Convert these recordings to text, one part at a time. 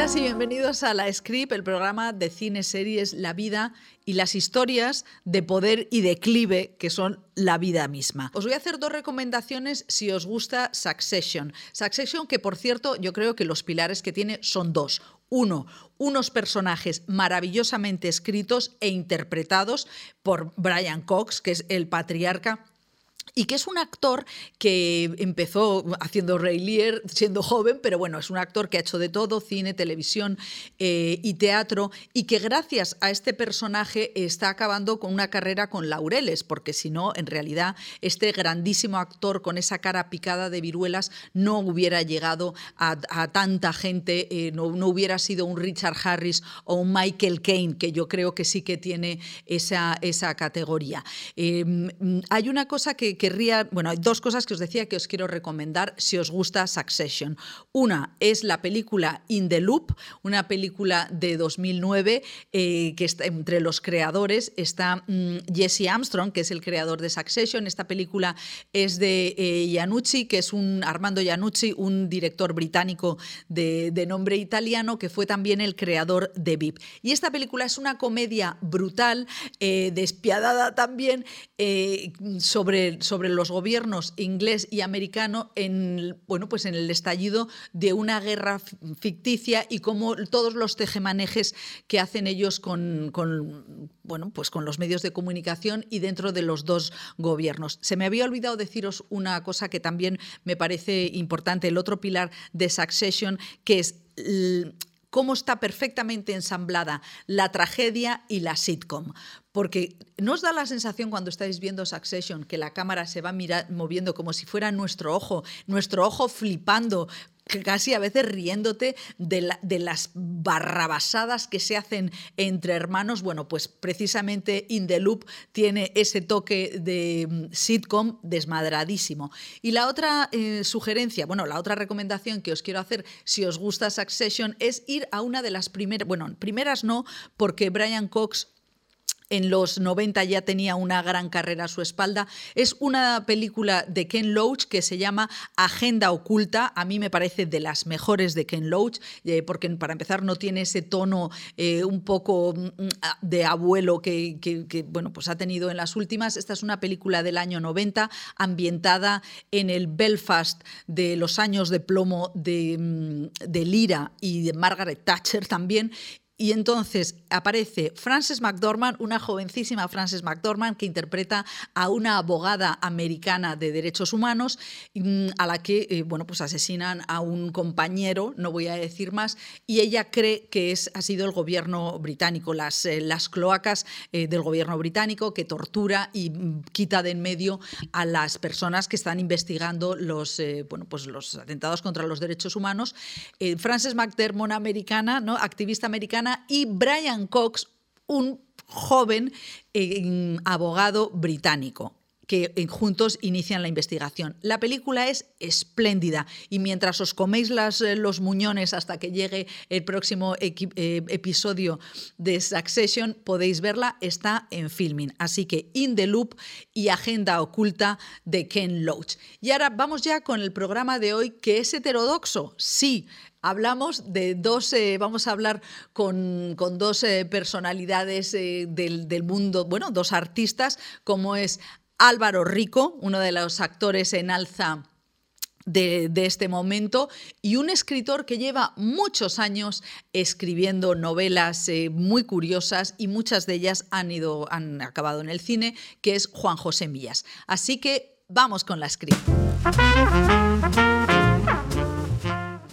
Bienvenidas y bienvenidos a La Script, el programa de cine, series, la vida y las historias de poder y declive que son la vida misma. Os voy a hacer dos recomendaciones si os gusta Succession. Succession que por cierto yo creo que los pilares que tiene son dos. Uno, unos personajes maravillosamente escritos e interpretados por Brian Cox, que es el patriarca y que es un actor que empezó haciendo Ray Lear siendo joven, pero bueno, es un actor que ha hecho de todo, cine, televisión eh, y teatro, y que gracias a este personaje está acabando con una carrera con laureles, porque si no, en realidad, este grandísimo actor con esa cara picada de viruelas no hubiera llegado a, tanta gente, eh, no, hubiera sido un Richard Harris o un Michael Caine, que yo creo que sí que tiene esa, esa categoría. Em, hay una cosa que bueno, hay dos cosas que os decía que os quiero recomendar si os gusta Succession. Una es la película In the Loop, una película de 2009 eh, que está entre los creadores está mm, Jesse Armstrong, que es el creador de Succession. Esta película es de eh, que es un Armando Iannucci, un director británico de, nombre italiano que fue también el creador de VIP. Y esta película es una comedia brutal, eh, despiadada también, eh, sobre los gobiernos inglés y americano en, bueno, pues en el estallido de una guerra ficticia y cómo todos los tejemanejes que hacen ellos con, bueno, pues con los medios de comunicación y dentro de los dos gobiernos. Se me había olvidado deciros una cosa que también me parece importante, el otro pilar de Succession, que es cómo está perfectamente ensamblada la tragedia y la sitcom. Porque ¿no os da la sensación cuando estáis viendo Succession que la cámara se va moviendo como si fuera nuestro ojo, nuestro ojo flipando casi a veces riéndote de, las barrabasadas que se hacen entre hermanos. Bueno, pues precisamente In the Loop tiene ese toque de mm, sitcom desmadradísimo. Y la otra eh, sugerencia, bueno, la otra recomendación que os quiero hacer si os gusta Succession es ir a una de las primeras, bueno, primeras no, porque Brian Cox en los 90 ya tenía una gran carrera a su espalda. Es una película de Ken Loach que se llama Agenda Oculta. A mí me parece de las mejores de Ken Loach, eh, porque para empezar no tiene ese tono eh, un poco mm, de abuelo que, bueno, pues ha tenido en las últimas. Esta es una película del año 90, ambientada en el Belfast de los años de plomo de, mm, de Lira y de Margaret Thatcher también, y entonces aparece Frances McDormand, una jovencísima Frances McDormand que interpreta a una abogada americana de derechos humanos mm, a la que eh, bueno, pues asesinan a un compañero, no voy a decir más, y ella cree que es, ha sido el gobierno británico, las, eh, las cloacas eh, del gobierno británico que tortura y mm, quita de en medio a las personas que están investigando los, bueno, pues los atentados contra los derechos humanos. Frances McDermott, americana, ¿no? activista americana, y Brian Cox, un joven eh, abogado británico que eh, juntos inician la investigación. La película es espléndida y mientras os coméis las, eh, los muñones hasta que llegue el próximo episodio de Succession, podéis verla, está en filming. Así que In the Loop y Agenda Oculta de Ken Loach. Y ahora vamos ya con el programa de hoy, que es heterodoxo. Sí, Hablamos de dos, vamos a hablar con, dos eh, personalidades eh, del, mundo, bueno, dos artistas, como es Álvaro Rico, uno de los actores en alza de, este momento y un escritor que lleva muchos años escribiendo novelas eh, muy curiosas y muchas de ellas han, ido, han acabado en el cine, que es Juan José Millas. Así que vamos con la script.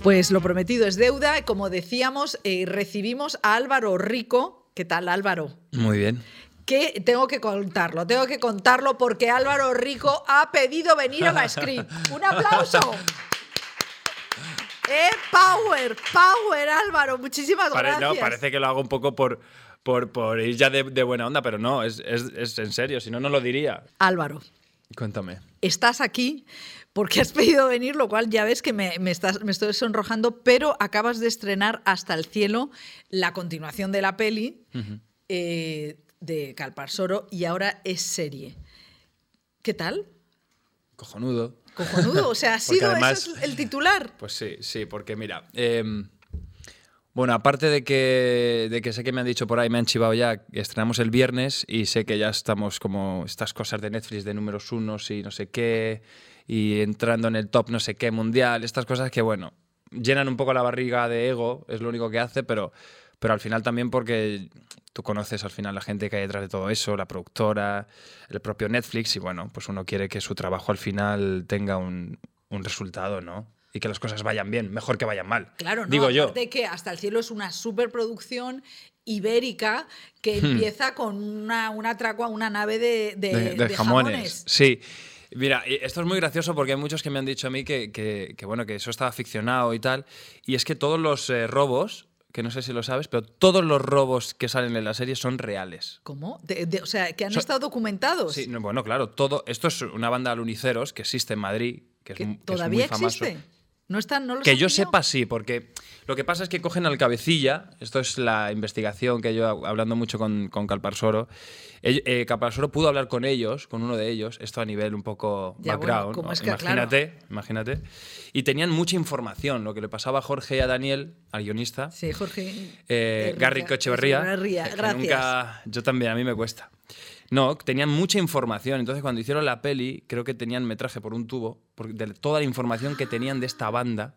Pues lo prometido es deuda. Como decíamos, eh, recibimos a Álvaro Rico. ¿Qué tal, Álvaro? Muy bien. Que tengo que contarlo, tengo que contarlo porque Álvaro Rico ha pedido venir a la script. ¡Un aplauso! ¡Eh, power! ¡Power, Álvaro! Muchísimas gracias. No, parece que lo hago un poco por, por, ir ya de, buena onda, pero no, es, es en serio, si no, no lo diría. Álvaro. Cuéntame. Estás aquí porque has pedido venir, lo cual ya ves que me, estás, me estoy sonrojando, pero acabas de estrenar Hasta el cielo, la continuación de la peli eh, de Calpar Soro y ahora es serie. ¿Qué tal? Cojonudo. Cojonudo, o sea, ha sido el titular. Pues sí, sí, porque mira, em, Bueno, aparte de que, de que sé que me han dicho por ahí, me han chivado ya, estrenamos el viernes y sé que ya estamos como estas cosas de Netflix de números unos y no sé qué, y entrando en el top no sé qué mundial, estas cosas que, bueno, llenan un poco la barriga de ego, es lo único que hace, pero, pero al final también porque tú conoces al final la gente que hay detrás de todo eso, la productora, el propio Netflix, y bueno, pues uno quiere que su trabajo al final tenga un, un resultado, ¿no? Y que las cosas vayan bien, mejor que vayan mal. Claro, no, digo yo. aparte que Hasta el cielo es una superproducción ibérica que empieza con una, una tracua, una nave de, de- de, de de jamones. Sí. Mira, esto es muy gracioso porque hay muchos que me han dicho a mí que, que- que, bueno, que eso estaba ficcionado y tal. Y es que todos los eh, robos, que no sé si lo sabes, pero todos los robos que salen en la serie son reales. ¿Cómo? De- de- o sea, que han estado documentados. Sí, no, bueno, claro, todo. Esto es una banda de luniceros que existe en Madrid, que es, que todavía muy famoso. No están, no los Que yo sepa, sí, porque lo que pasa es que cogen al cabecilla, esto es la investigación que yo, hablando mucho con, con Calparsoro, eh, Calparsoro pudo hablar con ellos, con uno de ellos, esto a nivel un poco Ya, background, como ¿no? es que, imagínate, imagínate, y tenían mucha información, lo que le pasaba a Jorge y a Daniel, al guionista, Sí, Jorge. eh, Errica- Garry que gracias. nunca- yo también, a mí me cuesta. No, tenían mucha información. Entonces, cuando hicieron la peli, creo que tenían metraje por un tubo, por- de toda la información que tenían de esta banda.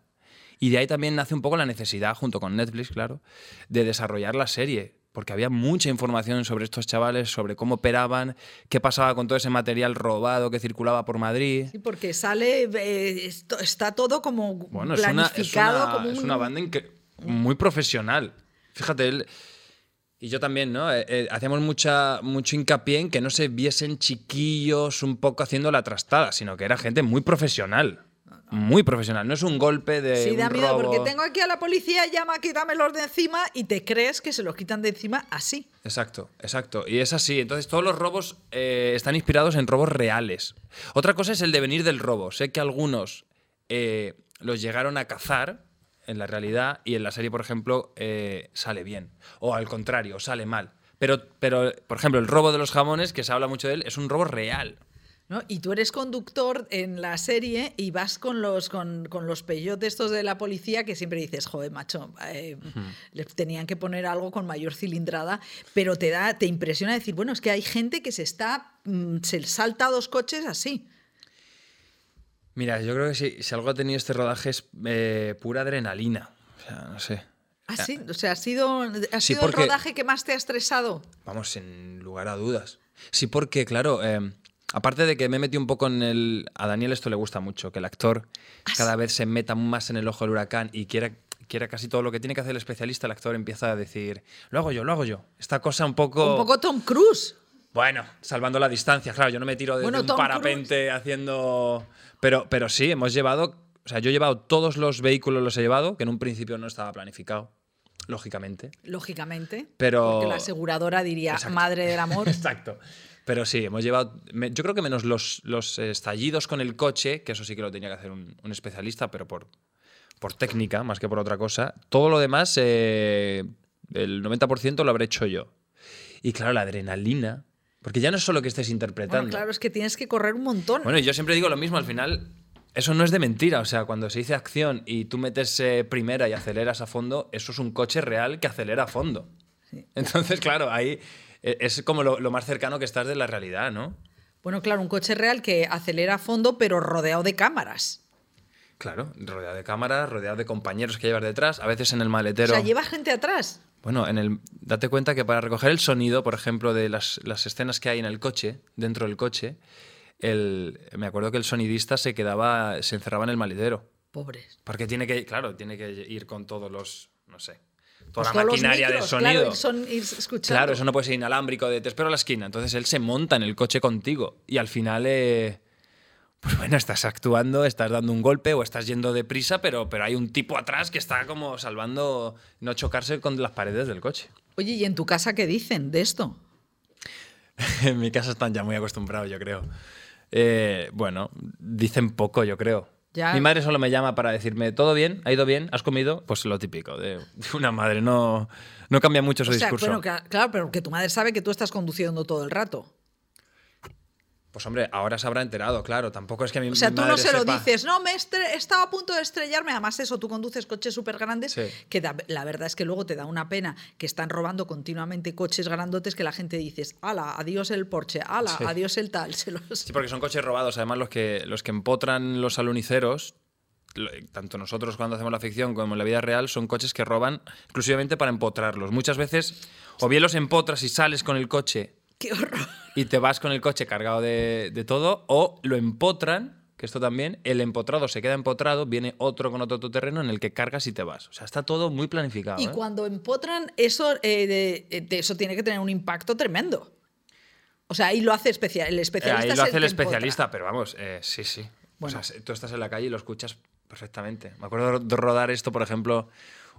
Y de ahí también nace un poco la necesidad, junto con Netflix, claro, de desarrollar la serie. Porque había mucha información sobre estos chavales, sobre cómo operaban, qué pasaba con todo ese material robado que circulaba por Madrid. Sí, porque sale, eh, esto- está todo como Bueno, es una, es planificado. una- como es un- una banda muy profesional. Fíjate, él y yo también, ¿no? Eh, eh, hacíamos mucha, mucho hincapié en que no se viesen chiquillos un poco haciendo la trastada, sino que era gente muy profesional. Muy profesional. No es un golpe de. Sí, da un miedo, robo. porque tengo aquí a la policía, llama, quítamelos de encima y te crees que se los quitan de encima así. Exacto, exacto. Y es así. Entonces, todos los robos eh, están inspirados en robos reales. Otra cosa es el devenir del robo. Sé que algunos eh, los llegaron a cazar en la realidad y en la serie, por ejemplo, eh, sale bien. O al contrario, sale mal. Pero, pero, por ejemplo, el robo de los jamones, que se habla mucho de él, es un robo real. ¿no? Y tú eres conductor en la serie y vas con los, con, con los peyotes estos de la policía que siempre dices, joder, macho, eh, les tenían que poner algo con mayor cilindrada, pero te da, te impresiona decir, bueno, es que hay gente que se está, mm, se salta dos coches así. Mira, yo creo que si, si algo ha tenido este rodaje es eh, pura adrenalina. O sea, no sé. Así, o sea, ha sido, ha Sí, sido porque- el rodaje que más te ha estresado. Vamos, sin lugar a dudas. Sí, porque, claro, eh, aparte de que me he metido un poco en el... A Daniel esto le gusta mucho, que el actor cada vez se meta más en el ojo del huracán y quiera, quiera casi todo lo que tiene que hacer el especialista, el actor empieza a decir, lo hago yo, lo hago yo. Esta cosa un poco... Un poco Tom Cruise. Bueno, salvando la distancia, claro, yo no me tiro desde Bueno, un Tom parapente haciendo... Pero, pero sí, hemos llevado... O sea, yo he llevado todos los vehículos, los he llevado, que en un principio no estaba planificado, lógicamente. Lógicamente. Pero- Porque la aseguradora diría, Exacto. madre del amor. Exacto. Pero sí, hemos llevado. yo creo que menos los, los estallidos con el coche, que eso sí que lo tenía que hacer un, un especialista, pero por, por técnica más que por otra cosa. Todo lo demás, eh, el 90% lo habré hecho yo. Y claro, la adrenalina. Porque ya no es solo que estés interpretando. Bueno, claro, es que tienes que correr un montón. Bueno, yo siempre digo lo mismo, al final eso no es de mentira, o sea, cuando se dice acción y tú metes eh, primera y aceleras a fondo, eso es un coche real que acelera a fondo. Entonces, claro, ahí eh, es como lo, lo más cercano que estás de la realidad, ¿no? Bueno, claro, un coche real que acelera a fondo, pero rodeado de cámaras. Claro, rodeado de cámaras, rodeado de compañeros que llevas detrás, a veces en el maletero. O sea, lleva gente atrás. Bueno, en el, date cuenta que para recoger el sonido, por ejemplo, de las, las escenas que hay en el coche, dentro del coche, el, me acuerdo que el sonidista se quedaba, se encerraba en el maletero. Pobres. Porque tiene que, claro, tiene que ir con todos los, no sé, toda Pues la maquinaria de sonido. Claro, y son, ir escuchando. Claro, eso no puede ser inalámbrico de te espero a la esquina. Entonces él se monta en el coche contigo y al final, eh, pues bueno, estás actuando, estás dando un golpe o estás yendo deprisa, pero, pero hay un tipo atrás que está como salvando no chocarse con las paredes del coche. Oye, ¿y en tu casa qué dicen de esto? en mi casa están ya muy acostumbrados, yo creo. Eh, bueno, dicen poco, yo creo. Ya. Mi madre solo me llama para decirme, ¿todo bien? ¿Ha ido bien? ¿Has comido? Pues lo típico de una madre, no, no cambia mucho su o sea, discurso. bueno, claro, pero que tu madre sabe que tú estás conduciendo todo el rato. Pues hombre, ahora se habrá enterado, claro. Tampoco es que mi O sea, tú no se lo dices, no, me estaba a punto de estrellarme. Además, eso, tú conduces coches súper grandes, Sí. que da- la verdad es que luego te da una pena que están robando continuamente coches grandotes que la gente dices, ala, adiós el Porsche, ala, Sí. adiós el tal. Se los... Sí, porque son coches robados. Además, los que, los que empotran los aluniceros, tanto nosotros cuando hacemos la ficción como en la vida real, son coches que roban exclusivamente para empotrarlos. Muchas veces, o bien los empotras y sales con el coche ¡Qué horror! y te vas con el coche cargado de, de todo, o lo empotran, que esto también, el empotrado se queda empotrado, viene otro con otro terreno en el que cargas y te vas. O sea, está todo muy planificado. Y ¿eh? cuando empotran, eso, eh, de- de eso tiene que tener un impacto tremendo. O sea, ahí lo hace especial, el Eh, especialista. Ahí es lo hace el empotra. especialista, pero vamos, eh, sí, sí. Bueno. O sea, tú estás en la calle y lo escuchas perfectamente. Me acuerdo de rodar esto, por ejemplo,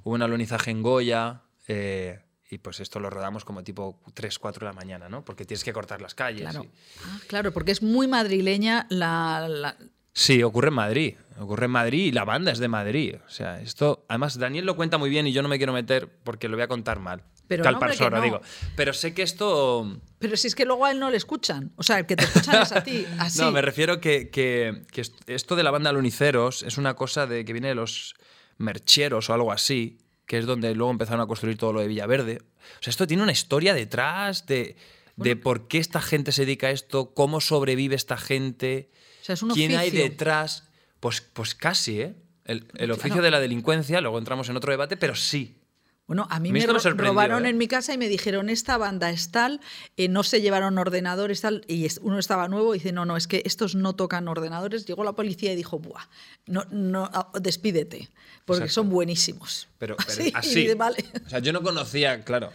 hubo un alunizaje en Goya eh, y pues esto lo rodamos como tipo 3, 4 de la mañana, ¿no? Porque tienes que cortar las calles. Claro. y- Ah, claro, porque es muy madrileña la, la- Sí, ocurre en Madrid. Ocurre en Madrid y la banda es de Madrid. O sea, esto. Además, Daniel lo cuenta muy bien y yo no me quiero meter porque lo voy a contar mal. Pero Tal no, persona, no. digo. Pero sé que esto. Pero si es que luego a él no le escuchan. O sea, el que te escuchan es a ti. Así. No, me refiero que, que, que est- esto de la banda Luniceros es una cosa de que viene de los mercheros o algo así, que es donde luego empezaron a construir todo lo de Villaverde. O sea, esto tiene una historia detrás de, de por qué esta gente se dedica a esto, cómo sobrevive esta gente, O sea, es un quién hay detrás. Pues, pues casi, ¿eh? El, el oficio Claro. de la delincuencia, luego entramos en otro debate, pero sí. Bueno, a mí A mí me, robaron ¿eh? en mi casa y me dijeron, esta banda es tal, eh, no se llevaron ordenadores tal, y uno estaba nuevo y dice, no, no, es que estos no tocan ordenadores. Llegó la policía y dijo, buah, no, no, ah, despídete, porque Exacto. son buenísimos. Pero, pero Así, así. y de- vale. O sea, yo no conocía, claro,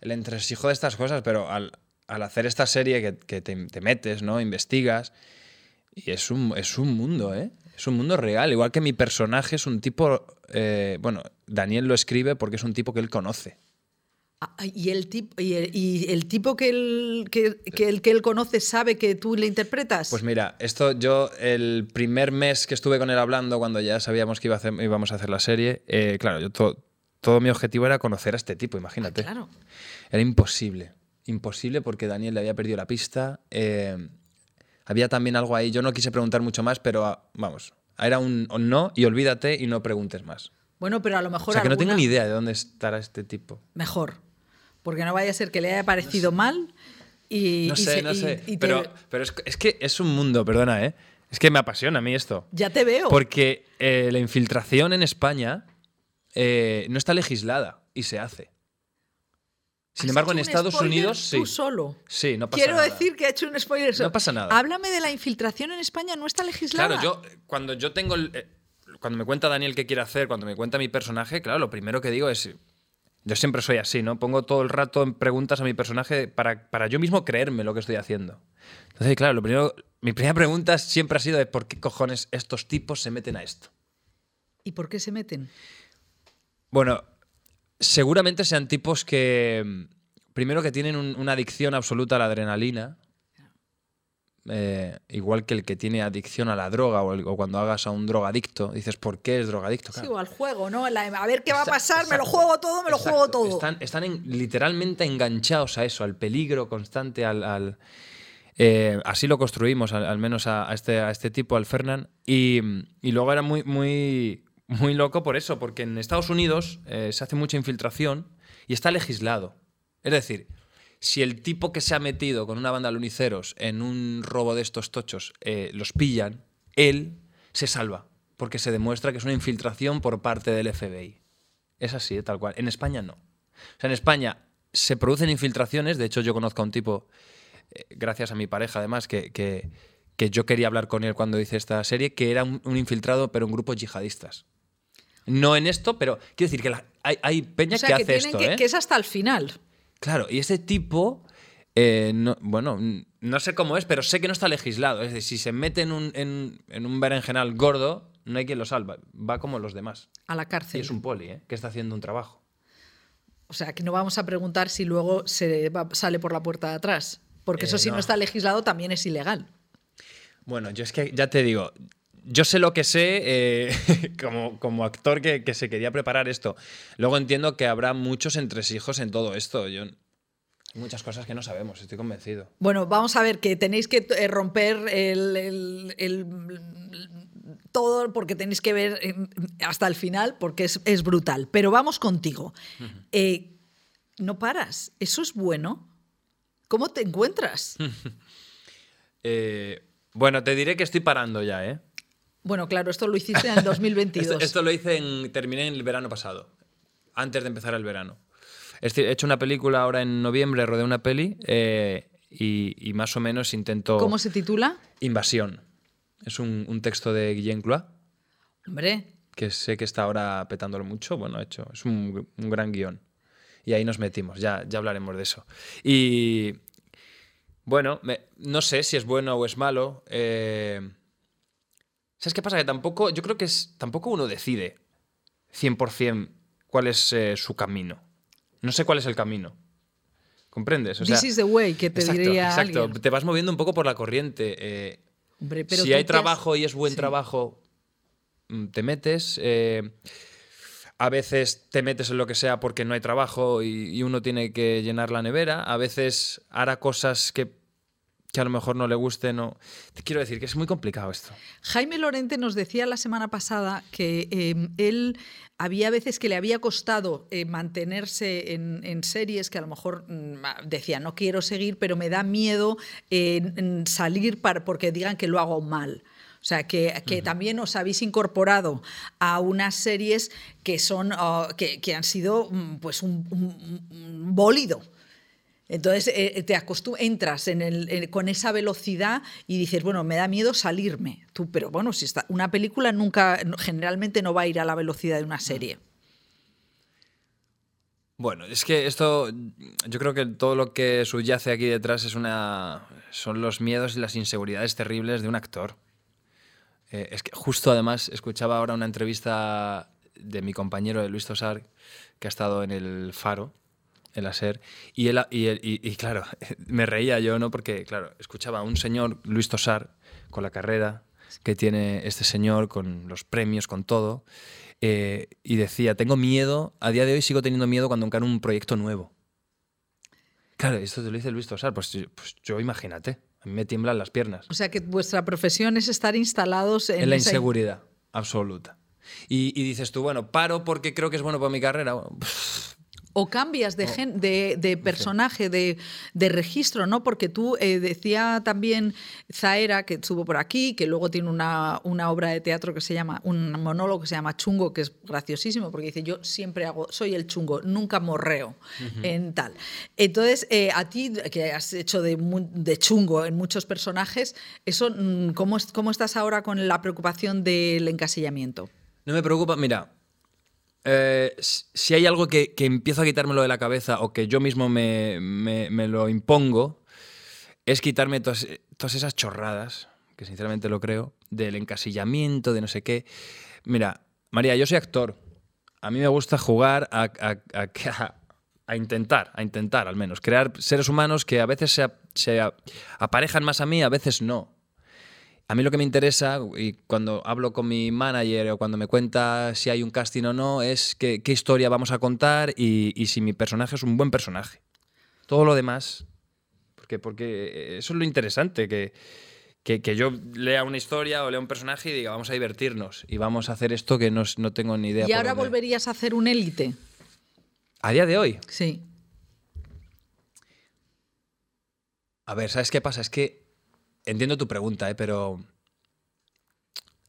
el entresijo de estas cosas, pero al, al hacer esta serie que, que te, te metes, ¿no? Investigas. Y es un, es un mundo, ¿eh? Es un mundo real. Igual que mi personaje es un tipo. eh, bueno, Daniel lo escribe porque es un tipo que él conoce. Ah, Y el, tipo, y el, y el tipo que él, que, que el que él conoce sabe que tú le interpretas. Pues mira, esto yo, el primer mes que estuve con él hablando, cuando ya sabíamos que iba a hacer- íbamos a hacer la serie, eh, claro, yo to- todo mi objetivo era conocer a este tipo, imagínate. claro. Era imposible. Imposible porque Daniel le había perdido la pista. eh, había también algo ahí. Yo no quise preguntar mucho más, pero ah, vamos. Era un no y olvídate y no preguntes más. Bueno, pero a lo O mejor sea, que no tengo ni idea de dónde estará este tipo. Mejor. Porque no vaya a ser que le haya parecido mal y. No y sé, se- no y- sé. y te- pero pero es, es que es un mundo, perdona, ¿eh? Es que me apasiona a mí esto. Ya te veo. Porque eh, la infiltración en España eh, no está legislada y se hace. Sin ¿Has embargo, en Estados Unidos sí. Tú solo. Sí, no pasa Quiero nada. decir que ha hecho un spoiler. solo. No pasa nada. Háblame de la infiltración en España, no está legislada. Claro, yo cuando yo tengo el- eh, cuando me cuenta Daniel qué quiere hacer, cuando me cuenta mi personaje, claro, lo primero que digo es yo siempre soy así, ¿no? Pongo todo el rato en preguntas a mi personaje para, para yo mismo creerme lo que estoy haciendo. Entonces, claro, lo primero, mi primera pregunta siempre ha sido de por qué cojones estos tipos se meten a esto. ¿Y por qué se meten? Bueno, seguramente sean tipos que, mm, primero que tienen un- una adicción absoluta a la adrenalina, eh, igual que el que tiene adicción a la droga o, el- o cuando hagas a un drogadicto, dices, ¿por qué es drogadicto? Sí, Claro. o al juego, ¿no? La- a ver qué va a pasar, me lo juego todo, me lo juego todo. Están, están en- literalmente enganchados a eso, al peligro constante, al... al- eh, así lo construimos, al, al menos a, a este, a este tipo, al Fernán. Y, y luego era muy, muy, muy loco por eso, porque en Estados Unidos eh, se hace mucha infiltración y está legislado. Es decir, si el tipo que se ha metido con una banda de luniceros en un robo de estos tochos eh, los pillan, él se salva, porque se demuestra que es una infiltración por parte del FBI. Es así, eh, tal cual. En España no. O sea, en España se producen infiltraciones, de hecho yo conozco a un tipo, eh, gracias a mi pareja además, que, que, que yo quería hablar con él cuando hice esta serie, que era un, un infiltrado pero en grupos yihadistas. No en esto, pero quiero decir que la- hay, hay peña o sea, que que, hace esto, que, ¿eh? que es hasta el final. Claro, y ese tipo, eh, no- bueno, no sé cómo es, pero sé que no está legislado. Es decir, si se mete en un, en, en un berenjenal gordo, no hay quien lo salva. Va como los demás. A la Y cárcel. es un poli, ¿eh? Que está haciendo un trabajo. O sea, que no vamos a preguntar si luego se va- sale por la puerta de atrás. Porque eso Eh, si no. no. está legislado también es ilegal. Bueno, yo es que ya te digo, yo sé lo que sé eh, como, como actor que, que se quería preparar esto. Luego entiendo que habrá muchos entresijos en todo esto. Yo, Muchas cosas que no sabemos, estoy convencido. Bueno, vamos a ver que tenéis que eh, romper el, el- el- todo porque tenéis que ver eh, hasta el final porque es, es brutal. Pero vamos contigo. Eh, no paras, eso es bueno. ¿Cómo te encuentras? Eh, bueno, te diré que estoy parando ya, ¿eh? Bueno, claro, esto lo hiciste en el 2022. Esto, esto lo hice en. Terminé en el verano pasado, antes de empezar el verano. Es decir, he hecho una película ahora en noviembre, rodé una peli eh, y, y más o menos intento. ¿Cómo se titula? Invasión. Es un, un texto de Guillaume Clois, Hombre, que sé que está ahora petándolo mucho. Bueno, hecho, es un, un gran guion. Y ahí nos metimos, ya, ya hablaremos de eso. Y. Bueno, me- no sé si es bueno o es malo. eh, ¿Sabes qué pasa? Que tampoco, yo creo que es, tampoco uno decide 100% cuál es eh, su camino. No sé cuál es el camino. ¿Comprendes? O This sea, is the way, que te exacto, diría exacto. alguien. Te vas moviendo un poco por la corriente. eh, Hombre, pero si hay has- trabajo y es buen Sí. trabajo, mm, te metes. eh, a veces te metes en lo que sea porque no hay trabajo y, y uno tiene que llenar la nevera. A veces hará cosas que, que a lo mejor no le gusten. O... Te quiero decir que es muy complicado esto. Jaime Lorente nos decía la semana pasada que eh, él había veces que le había costado eh, mantenerse en, en series que a lo mejor mm, decía no quiero seguir, pero me da miedo eh, salir para, porque digan que lo hago mal. O sea, que, que también os habéis incorporado a unas series que, son, ah, que, que han sido mm, pues un, un- un bólido. Entonces eh, te acostum entras en el- en- con esa velocidad y dices, bueno, me da miedo salirme. Tú, pero bueno, si está, una película nunca, generalmente no va a ir a la velocidad de una serie. Bueno, es que esto, yo creo que todo lo que subyace aquí detrás es una, son los miedos y las inseguridades terribles de un actor. Eh, es que justo además escuchaba ahora una entrevista de mi compañero de Luis Tosar, que ha estado en el Faro, en la SER, y, él, y, él- y- y claro, me reía yo, ¿no? Porque, claro, escuchaba a un señor, Luis Tosar, con la carrera que tiene este señor, con los premios, con todo, eh, y decía, tengo miedo, a día de hoy sigo teniendo miedo cuando encaro un proyecto nuevo. Claro, esto te lo dice Luis Tosar, pues, yo- pues yo imagínate, a mí me tiemblan las piernas. O sea que vuestra profesión es estar instalados en, En la esa- inseguridad absoluta. Y, y dices tú, bueno, paro porque creo que es bueno para mi carrera. Bueno, pff, O cambias de, gen- de, de personaje, de, de registro, ¿no? Porque tú eh, decía también Zaera, que estuvo por aquí, que luego tiene una, una obra de teatro que se llama, un monólogo que se llama Chungo, que es graciosísimo, porque dice, yo siempre hago, soy el chungo, nunca morreo en tal. Entonces, eh, a ti, que has hecho de, chungo en muchos personajes, eso, mm, ¿cómo, ¿cómo estás ahora con la preocupación del encasillamiento? no me preocupa, mira, eh, si hay algo que, que empiezo a quitármelo de la cabeza o que yo mismo me, me- lo impongo, es quitarme todas, todas esas chorradas, que sinceramente lo creo, del encasillamiento, de no sé qué. Mira, María, yo soy actor. A mí me gusta jugar a, a- intentar, a intentar al menos, crear seres humanos que a veces se, se aparejan más a mí, a veces no. A mí lo que me interesa, y cuando hablo con mi manager o cuando me cuenta si hay un casting o no, es que- qué historia vamos a contar y, y si mi personaje es un buen personaje. Todo lo demás, porque, porque eso es lo interesante, que, que, que yo lea una historia o lea un personaje y diga, vamos a divertirnos y vamos a hacer esto que no, no tengo ni idea. ¿Y por ahora dónde". volverías a hacer un élite? A día de hoy, Sí. a ver, ¿sabes qué pasa? Es que entiendo tu pregunta, ¿eh? pero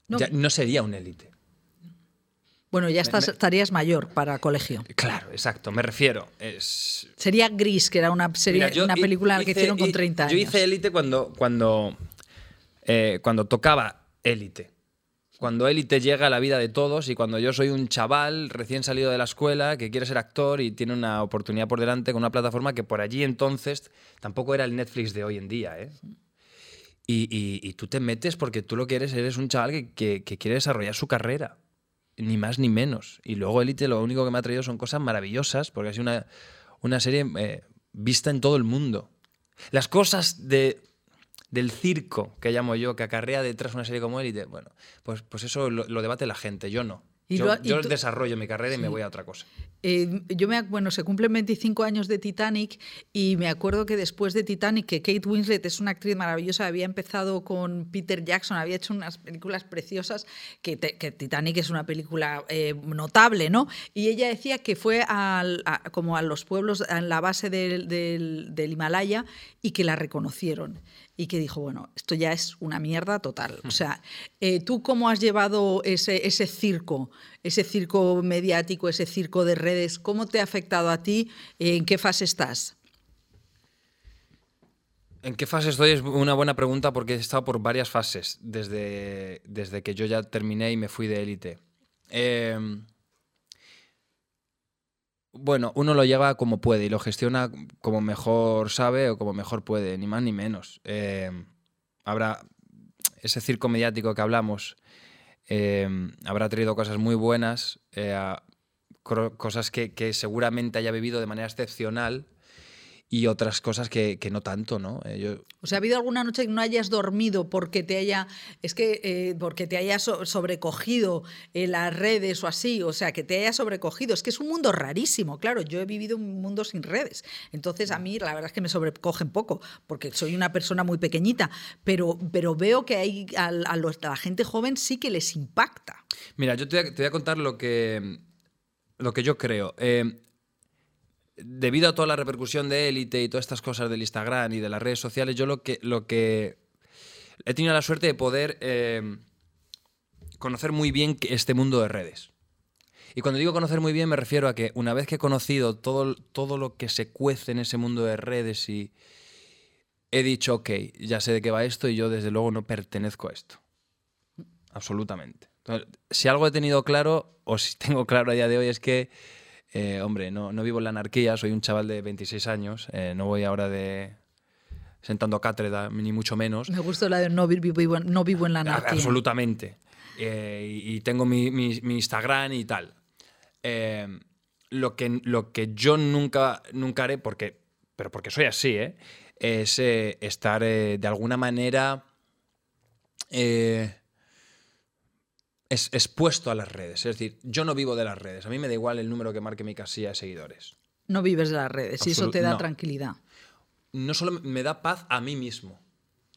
No. ya no sería un élite. Bueno, ya estás, me- estarías mayor para colegio. Claro, exacto, me refiero. Es, Sería Gris, que era una, serie, Mira, yo una hi- película que hicieron con hi- 30 años. Yo hice Élite cuando, cuando, eh, cuando tocaba Élite. Cuando Élite llega a la vida de todos y cuando yo soy un chaval recién salido de la escuela que quiere ser actor y tiene una oportunidad por delante con una plataforma que por allí entonces tampoco era el Netflix de hoy en día. ¿eh? Y, y- y tú te metes porque tú lo que eres, eres un chaval que, que- que quiere desarrollar su carrera. Ni más ni menos. Y luego Élite lo único que me ha traído son cosas maravillosas porque ha sido una, una serie eh, vista en todo el mundo. Las cosas de, del circo, que llamo yo, que acarrea detrás una serie como Élite, bueno, pues, pues eso lo debate la gente, yo no. Y yo lo y yo desarrollo mi carrera y me voy a otra cosa. Eh, yo me, bueno, se cumplen 25 años de Titanic y me acuerdo que después de Titanic, que Kate Winslet es una actriz maravillosa, había empezado con Peter Jackson, había hecho unas películas preciosas, que, te- que Titanic es una película eh, notable, ¿no? Y ella decía que fue al- a, como a los pueblos en la base del, del- del Himalaya y que la reconocieron. Y que dijo, bueno, esto ya es una mierda total. O sea, eh, ¿tú cómo has llevado ese, ese circo, ese circo mediático, ese circo de redes? ¿Cómo te ha afectado a ti? ¿En qué fase estás? ¿En qué fase estoy? Es una buena pregunta porque he estado por varias fases desde, desde que yo ya terminé y me fui de élite. Eh, bueno, uno lo lleva como puede y lo gestiona como mejor sabe o como mejor puede, ni más ni menos. Eh, habrá ese circo mediático que hablamos, eh, habrá traído cosas muy buenas, eh, cosas que seguramente haya vivido de manera excepcional y otras cosas que, que no tanto, ¿no? Eh, yo- O sea, ¿ha habido alguna noche que no hayas dormido porque te haya, es que, eh, porque te haya so- sobrecogido en las redes o así? O sea, que te haya sobrecogido. Es que es un mundo rarísimo, claro. Yo he vivido un mundo sin redes. Entonces, a mí la verdad es que me sobrecogen poco, porque soy una persona muy pequeñita, pero, pero veo que hay, a, a los- a la gente joven sí que les impacta. Mira, yo te voy a, te voy a contar lo que, lo que yo creo. Eh, debido a toda la repercusión de élite y todas estas cosas del Instagram y de las redes sociales, yo lo que, he tenido la suerte de poder eh, conocer muy bien este mundo de redes. Y cuando digo conocer muy bien me refiero a que una vez que he conocido todo, todo lo que se cuece en ese mundo de redes y he dicho, ok, ya sé de qué va esto y yo desde luego no pertenezco a esto. Absolutamente. Si algo he tenido claro, o si tengo claro a día de hoy, es que, eh, hombre, no, no vivo en la anarquía, soy un chaval de 26 años, eh, no voy ahora de sentando cátedra, ni mucho menos. Me gusta la de no vi- vivo, en- no vivo en la A- anarquía. Absolutamente. Eh, y, tengo mi, mi- mi Instagram y tal. Eh, lo, que, lo que yo nunca, nunca haré, porque, pero porque soy así, ¿eh? es estar de alguna manera eh, es- expuesto a las redes. Es decir, yo no vivo de las redes. A mí me da igual el número que marque mi casilla de seguidores. No vives de las redes y eso te da no. tranquilidad. No solo me da paz a mí mismo.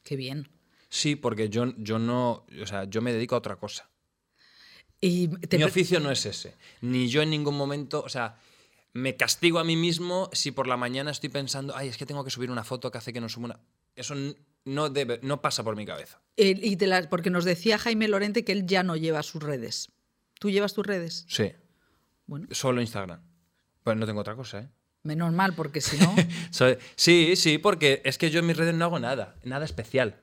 Qué bien. Sí, porque yo, yo no, o sea, yo me dedico a otra cosa. Y te Mi oficio no es ese. Ni yo en ningún momento, o sea, me castigo a mí mismo si por la mañana estoy pensando, ay, es que tengo que subir una foto que hace que no suba una... Eso no, debe, no pasa por mi cabeza. Eh, y te porque nos decía Jaime Lorente que él ya no lleva sus redes. ¿Tú llevas tus redes? Sí, Bueno, solo Instagram. Pues no tengo otra cosa, ¿eh? menos mal, porque si no. Sí, sí, porque es que yo en mis redes no hago nada, nada especial.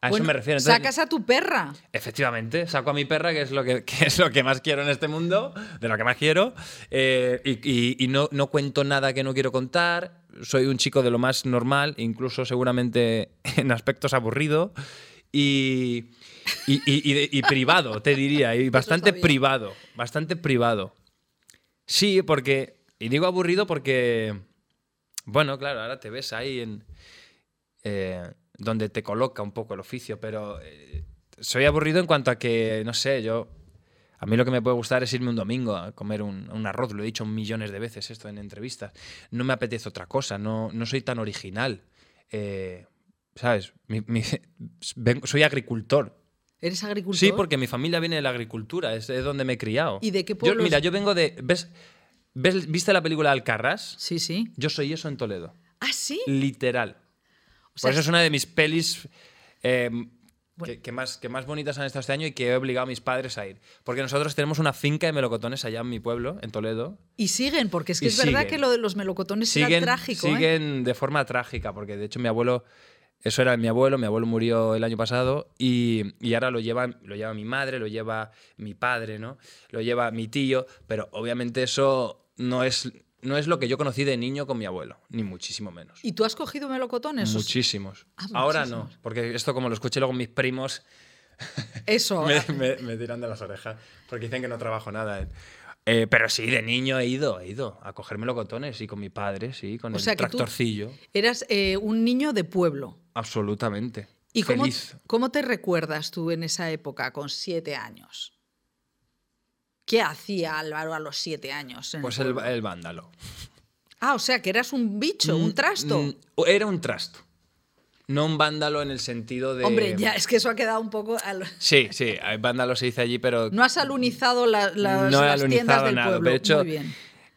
A Bueno, eso me refiero. Entonces, sacas a tu perra. Efectivamente, saco a mi perra, que es lo que, que es lo que más quiero en este mundo, de lo que más quiero, eh, y, y- y no, no cuento nada que no quiero contar, soy un chico de lo más normal, incluso seguramente en aspectos aburrido, y, y- y- privado, te diría, y bastante privado, bastante privado. Sí, porque, y digo aburrido porque, bueno, claro, ahora te ves ahí en... eh, donde te coloca un poco el oficio, pero eh, soy aburrido en cuanto a que, no sé, yo... A mí lo que me puede gustar es irme un domingo a comer un, un arroz, lo he dicho millones de veces esto en entrevistas. No me apetece otra cosa, no, no soy tan original. Eh, ¿Sabes? Mi- mi- vengo- soy agricultor. ¿Eres agricultor? Sí, porque mi familia viene de la agricultura, es de donde me he criado. ¿Y de qué pueblos? mira, yo vengo de... ¿ves, ves, ¿Viste la película Alcarrás? Sí, sí. Yo soy eso en Toledo. Ah, sí. Literal. O sea, Por eso es una de mis pelis eh, Bueno. que, que más, que más bonitas han estado este año y que he obligado a mis padres a ir. Porque nosotros tenemos una finca de melocotones allá en mi pueblo, en Toledo. Y siguen, porque es que es verdad que lo de los melocotones era Siguen, trágico. ¿eh? siguen de forma trágica, porque de hecho mi abuelo, eso era mi abuelo, mi abuelo murió el año pasado y, y ahora lo lleva, lo lleva mi madre, lo lleva mi padre, ¿no? Lo lleva mi tío, pero obviamente eso no es, no es lo que yo conocí de niño con mi abuelo, ni muchísimo menos. ¿Y tú has cogido melocotones? Muchísimos. Ah, Ahora no, porque esto como lo escuché luego mis primos, Eso. me, me- me tiran de las orejas, porque dicen que no trabajo nada. eh. Pero sí, de niño he ido, he ido a cogerme locotones y con mi padre, sí, con O el sea que tú- tractorcillo. Eras eh, un niño de pueblo. Absolutamente. ¿Y cómo, Feliz. cómo te recuerdas tú en esa época, con siete años? ¿Qué hacía Álvaro a los siete años? Pues el, el vándalo. Ah, o sea, que eras un bicho, un trasto. Mm, Era un trasto. No un vándalo en el sentido de. Hombre, ya, es que eso ha quedado un poco... al- Sí, sí, vándalo se dice allí, pero. No has alunizado la- las, no he las tiendas del nada. pueblo. De hecho, Muy bien.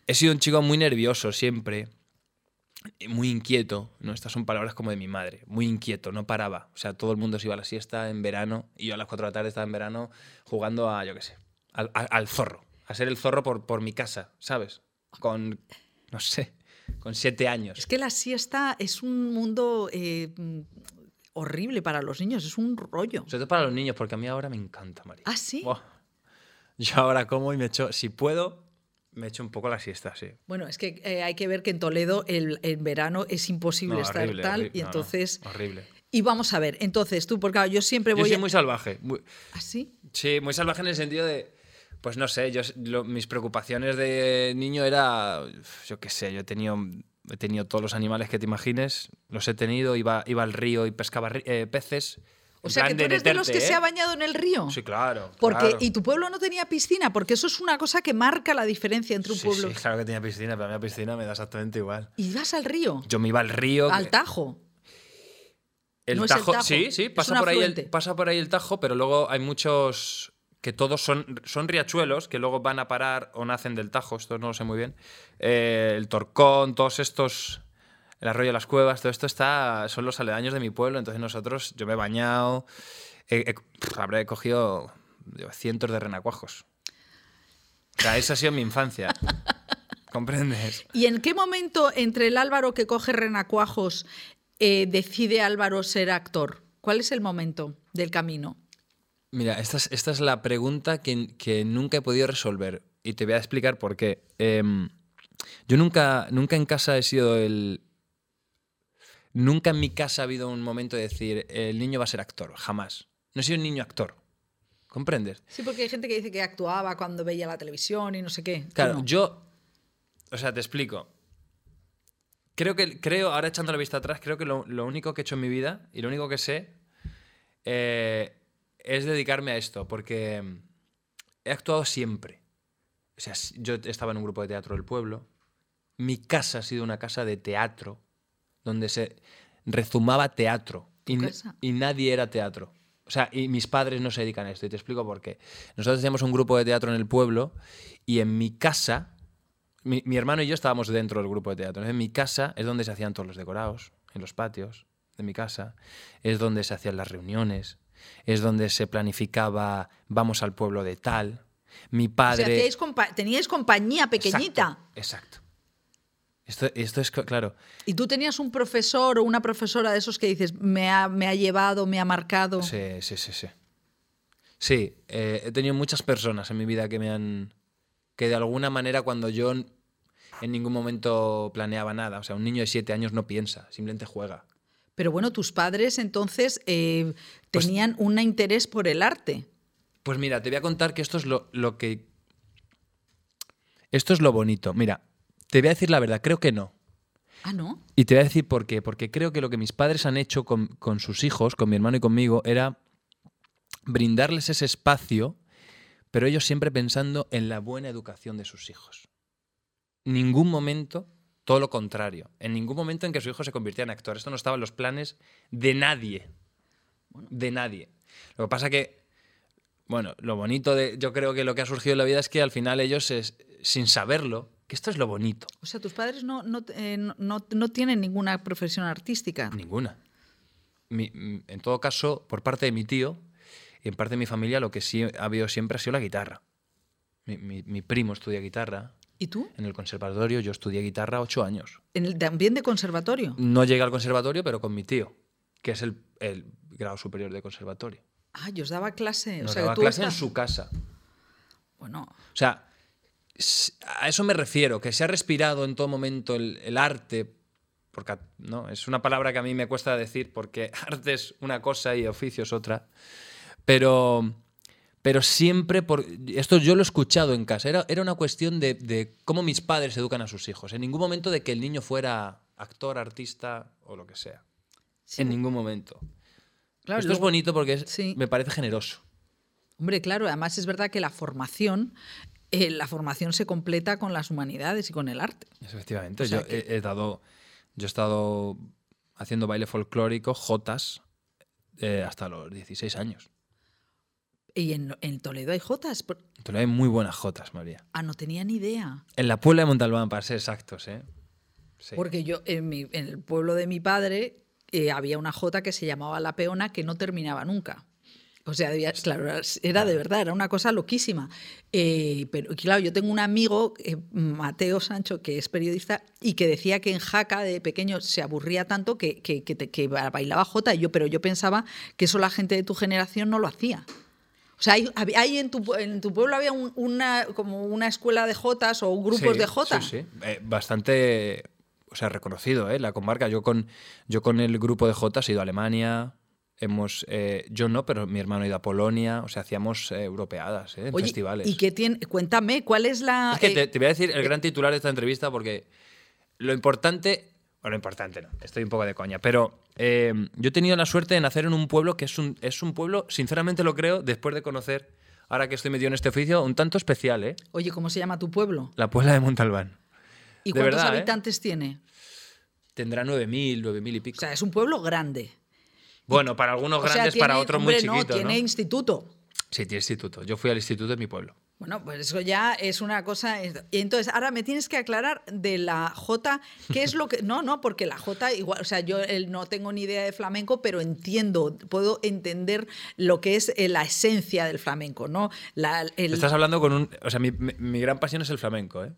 he sido un chico muy nervioso siempre. Muy inquieto, ¿no? Estas son palabras como de mi madre. Muy inquieto, no paraba. O sea, todo el mundo se iba a la siesta en verano y yo a las 4 de la tarde estaba en verano jugando a, yo qué sé, al, al zorro. A ser el zorro por, por mi casa, ¿sabes? Con, no sé, con 7 años. Es que la siesta es un mundo eh, horrible para los niños, es un rollo. Sobre todo para los niños, porque a mí ahora me encanta, María. ¿Ah, sí? Yo ahora como y me echo, si puedo, me echo un poco la siesta, sí. Bueno, es que eh, hay que ver que en Toledo el, en verano es imposible No, estar horrible, tal y no, no, entonces... horrible. Y vamos a ver, entonces tú, porque claro, yo siempre Yo voy... soy a- muy salvaje. muy- ¿Ah, sí? sí, muy salvaje en el sentido de, pues no sé, yo, lo- mis preocupaciones de niño era, yo qué sé, yo he tenido, he tenido todos los animales que te imagines, los he tenido, iba, iba al río y pescaba eh, peces. O sea, que tú eres de los que se ha ¿eh? bañado en el río. Sí, claro. Porque, claro. ¿Y tu pueblo no tenía piscina? Porque eso es una cosa que marca la diferencia entre un Sí, pueblo... sí, claro que tenía piscina, pero a mí la piscina me da exactamente igual. Y vas al río, Yo me iba al río. al Tajo. El No es el Tajo, sí, sí, es pasa un por, ahí el, afluente. pasa por ahí el Tajo, pero luego hay muchos que todos son, son riachuelos que luego van a parar o nacen del Tajo, esto no lo sé muy bien. Eh, el Torcón, todos estos, el Arroyo de las Cuevas, todo esto está, son los aledaños de mi pueblo, entonces nosotros, yo me he bañado, he- he- pff, habré cogido digo, cientos de renacuajos. O sea, esa ha sido mi infancia. ¿Comprendes? ¿Y en qué momento entre el Álvaro que coge renacuajos eh, decide Álvaro ser actor? ¿Cuál es el momento del camino? Mira, esta es, esta es la pregunta que, que nunca he podido resolver y te voy a explicar por qué. Em, yo nunca, nunca en casa he sido el... Nunca en mi casa ha habido un momento de decir, el niño va a ser actor, jamás. No he sido un niño actor. ¿Comprendes? Sí, porque hay gente que dice que actuaba cuando veía la televisión y no sé qué. Claro, no. yo... O sea, te explico. Creo que, creo, ahora echando la vista atrás, creo que lo, lo único que he hecho en mi vida y lo único que sé eh, es dedicarme a esto, porque mm, he actuado siempre. O sea, yo estaba en un grupo de teatro del pueblo. Mi casa ha sido una casa de teatro, donde se rezumaba teatro. ¿Tu Y, nadie era teatro. O sea, y mis padres no se dedican a esto. Y te explico por qué. Nosotros teníamos un grupo de teatro en el pueblo y en mi casa, mi, mi hermano y yo estábamos dentro del grupo de teatro. En mi casa es donde se hacían todos los decorados, en los patios de mi casa. Es donde se hacían las reuniones. Es donde se planificaba, vamos al pueblo de tal. Mi O sea, padre... hacíais compa- teníais compañía pequeñita. Exacto. exacto. Esto, esto es, claro. Y tú tenías un profesor o una profesora de esos que dices, me ha, me ha llevado, me ha marcado. Sí, sí, sí, sí. Sí, eh, he tenido muchas personas en mi vida que me han... que de alguna manera cuando yo en ningún momento planeaba nada, o sea, un niño de siete años no piensa, simplemente juega. Pero bueno, tus padres entonces eh, Pues- tenían un interés por el arte. Pues mira, te voy a contar que esto es lo, lo que... Esto es lo bonito. Mira, te voy a decir la verdad, creo que no. Ah, ¿no? Y te voy a decir por qué. Porque creo que lo que mis padres han hecho con, con sus hijos, con mi hermano y conmigo, era brindarles ese espacio, pero ellos siempre pensando en la buena educación de sus hijos. Ningún momento, todo lo contrario, en ningún momento en que su hijo se convirtiera en actor. Esto no estaba en los planes de nadie. De nadie. Lo que pasa que, bueno, lo bonito de, yo creo que lo que ha surgido en la vida es que al final ellos, es- sin saberlo, que esto es lo bonito. O sea, tus padres no, no, eh, no- no- tienen ninguna profesión artística. Ninguna. Mi- m- en todo caso, por parte de mi tío y en parte de mi familia, lo que sí ha habido siempre ha sido la guitarra. Mi, mi- mi primo estudia guitarra ¿Y tú? en el conservatorio, yo estudié guitarra ocho años. ¿En el, ¿También de conservatorio? No llegué al conservatorio, pero con mi tío, que es el, el grado superior de conservatorio. Ah, yo os daba clase. Nos o sea, daba tú clase en estás- su casa. Bueno, O sea, a eso me refiero, que se ha respirado en todo momento el, el arte, porque ¿no? es una palabra que a mí me cuesta decir porque arte es una cosa y oficio es otra, pero, pero siempre, por, esto yo lo he escuchado en casa, era, era una cuestión de, de cómo mis padres educan a sus hijos, en ningún momento de que el niño fuera actor, artista o lo que sea, sí, en ningún momento. claro, Esto es bonito porque es- Sí. me parece generoso. Hombre, claro, además es verdad que la formación eh, la formación se completa con las humanidades y con el arte. Efectivamente. O sea yo que- he, he dado. Yo he estado haciendo baile folclórico, jotas, eh, hasta los 16 años. Y en, en Toledo hay jotas. Por- Entonces hay muy buenas jotas, María. Ah, no tenía ni idea. En la Puebla de Montalbán, para ser exactos, ¿eh? Sí. Porque yo, en, mi- en el pueblo de mi padre, eh, había una jota que se llamaba La Peona que no terminaba nunca. O sea, debía- claro, era- de verdad, era una cosa loquísima. Eh, pero claro, yo tengo un amigo, eh, Mateo Sancho, que es periodista, y que decía que en Jaca de pequeño se aburría tanto que, que- que que bailaba jota. Y yo, pero yo pensaba que eso la gente de tu generación no lo hacía. O sea, hay, hay en, tu, en tu pueblo había un- una, como una escuela de jotas o grupos Sí, de jotas. Sí, sí. Eh, bastante, o sea, reconocido, ¿eh? La comarca. Yo con, yo con el grupo de Jotas he ido a Alemania. Hemos, eh, yo no, pero mi hermano ha ido a Polonia. O sea, hacíamos eh, europeadas, ¿eh? En Oye, festivales. ¿y qué tiene? Cuéntame, ¿cuál es la...? Es que eh, te, te voy a decir el gran titular de esta entrevista porque lo importante, lo importante no, estoy un poco de coña, pero eh, yo he tenido la suerte de nacer en un pueblo que es un, es un pueblo, sinceramente lo creo, después de conocer, ahora que estoy metido en este oficio, un tanto especial, ¿eh? Oye, ¿cómo se llama tu pueblo? La Puebla de Montalbán. ¿Y De cuántos verdad, ¿eh? habitantes tiene? Tendrá 9.000, 9.000 y pico. O sea, es un pueblo grande. bueno, para algunos O sea, grandes, tiene- para otros hombre, muy chiquitos, no, tiene ¿no? instituto. Sí, tiene instituto. Yo fui al instituto de mi pueblo. Bueno, pues eso ya es una cosa. Entonces, ahora me tienes que aclarar de la J, ¿qué es lo que.? No, no, porque la J, igual, o sea, yo eh, no tengo ni idea de flamenco, pero entiendo, puedo entender lo que es eh, la esencia del flamenco, ¿no? La, Estás hablando con un... O sea, mi- mi gran pasión es el flamenco, ¿eh?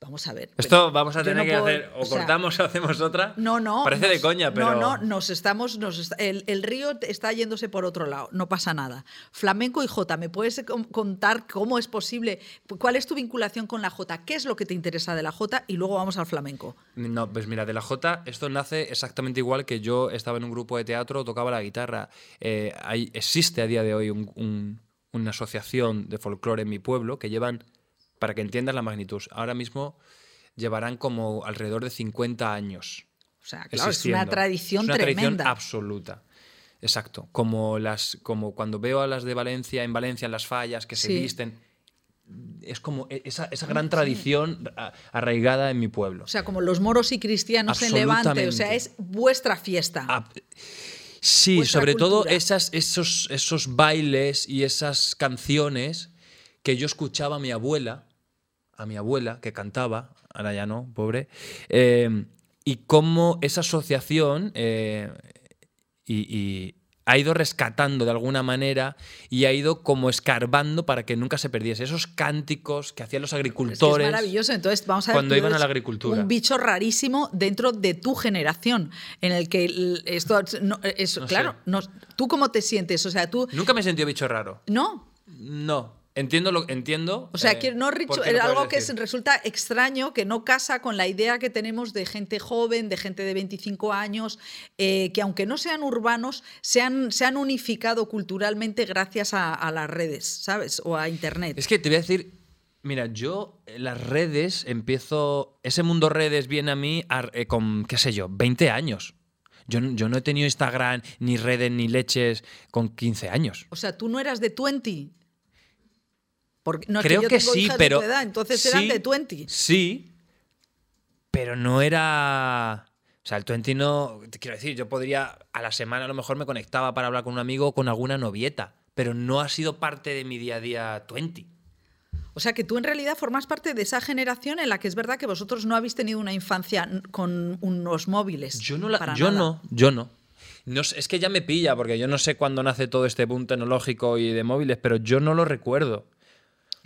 Vamos a ver. Esto vamos a tener no que puedo- hacer, o, o sea, cortamos o hacemos otra. No, no. Parece de coña, pero. No, no, nos estamos. Nos está- el, el río está yéndose por otro lado, no pasa nada. Flamenco y Jota, ¿me puedes contar cómo es posible? ¿Cuál es tu vinculación con la Jota? ¿Qué es lo que te interesa de la Jota? Y luego vamos al flamenco. No, pues mira, de la J, esto nace exactamente igual que yo estaba en un grupo de teatro, tocaba la guitarra. Eh, hay, existe a día de hoy un- un- una asociación de folclore en mi pueblo que llevan, para que entiendas la magnitud, ahora mismo llevarán como alrededor de 50 años. O sea, claro, es una tradición Es una tradición tremenda. absoluta. Exacto. Como, las, como cuando veo a las de Valencia, en Valencia, en las fallas, que se visten. Es como e- esa, esa gran tradición arraigada en mi pueblo. O sea, como los moros y cristianos en Levante. O sea, es vuestra fiesta. Sí, vuestra sobre todo esas, esos, esos bailes y esas canciones que yo escuchaba a mi abuela, a mi abuela que cantaba, ahora ya no, pobre, eh, y cómo esa asociación eh, y, y ha ido rescatando de alguna manera y ha ido como escarbando para que nunca se perdiese. Esos cánticos que hacían los Es que es agricultores. maravilloso. Entonces, vamos a ver. cuando iban a la agricultura. Un bicho rarísimo dentro de tu generación, en el que esto. no, es, No sé. claro, no- ¿tú cómo te sientes? O sea, tú. Nunca me he sentido bicho raro. No. No. Entiendo lo entiendo. O sea, eh, que no, Richo, puedes algo que decir. es- resulta extraño, que no casa con la idea que tenemos de gente joven, de gente de 25 años, eh, que aunque no sean urbanos, se han, se han unificado culturalmente gracias a, a las redes, ¿sabes? O a Internet. Es que te voy a decir, mira, yo en las redes empiezo. Ese mundo redes viene a mí a- eh, con, qué sé yo, 20 años. Yo, yo no he tenido Instagram, ni redes, ni leches con 15 años. O sea, tú no eras de 20. Porque, no, es Creo yo que, tengo sí, pero. De tu edad, entonces eran sí, de 20. Sí, pero no era. O sea, el 20 no. Te quiero decir, yo podría. A la semana a lo mejor me conectaba para hablar con un amigo o con alguna novieta, pero no ha sido parte de mi día a día 20. O sea, que tú en realidad formas parte de esa generación en la que es verdad que vosotros no habéis tenido una infancia con unos móviles. Yo no, la- para yo nada. no, yo no. No es que ya me pilla, porque yo no sé cuándo nace todo este boom tecnológico y de móviles, pero yo no lo recuerdo.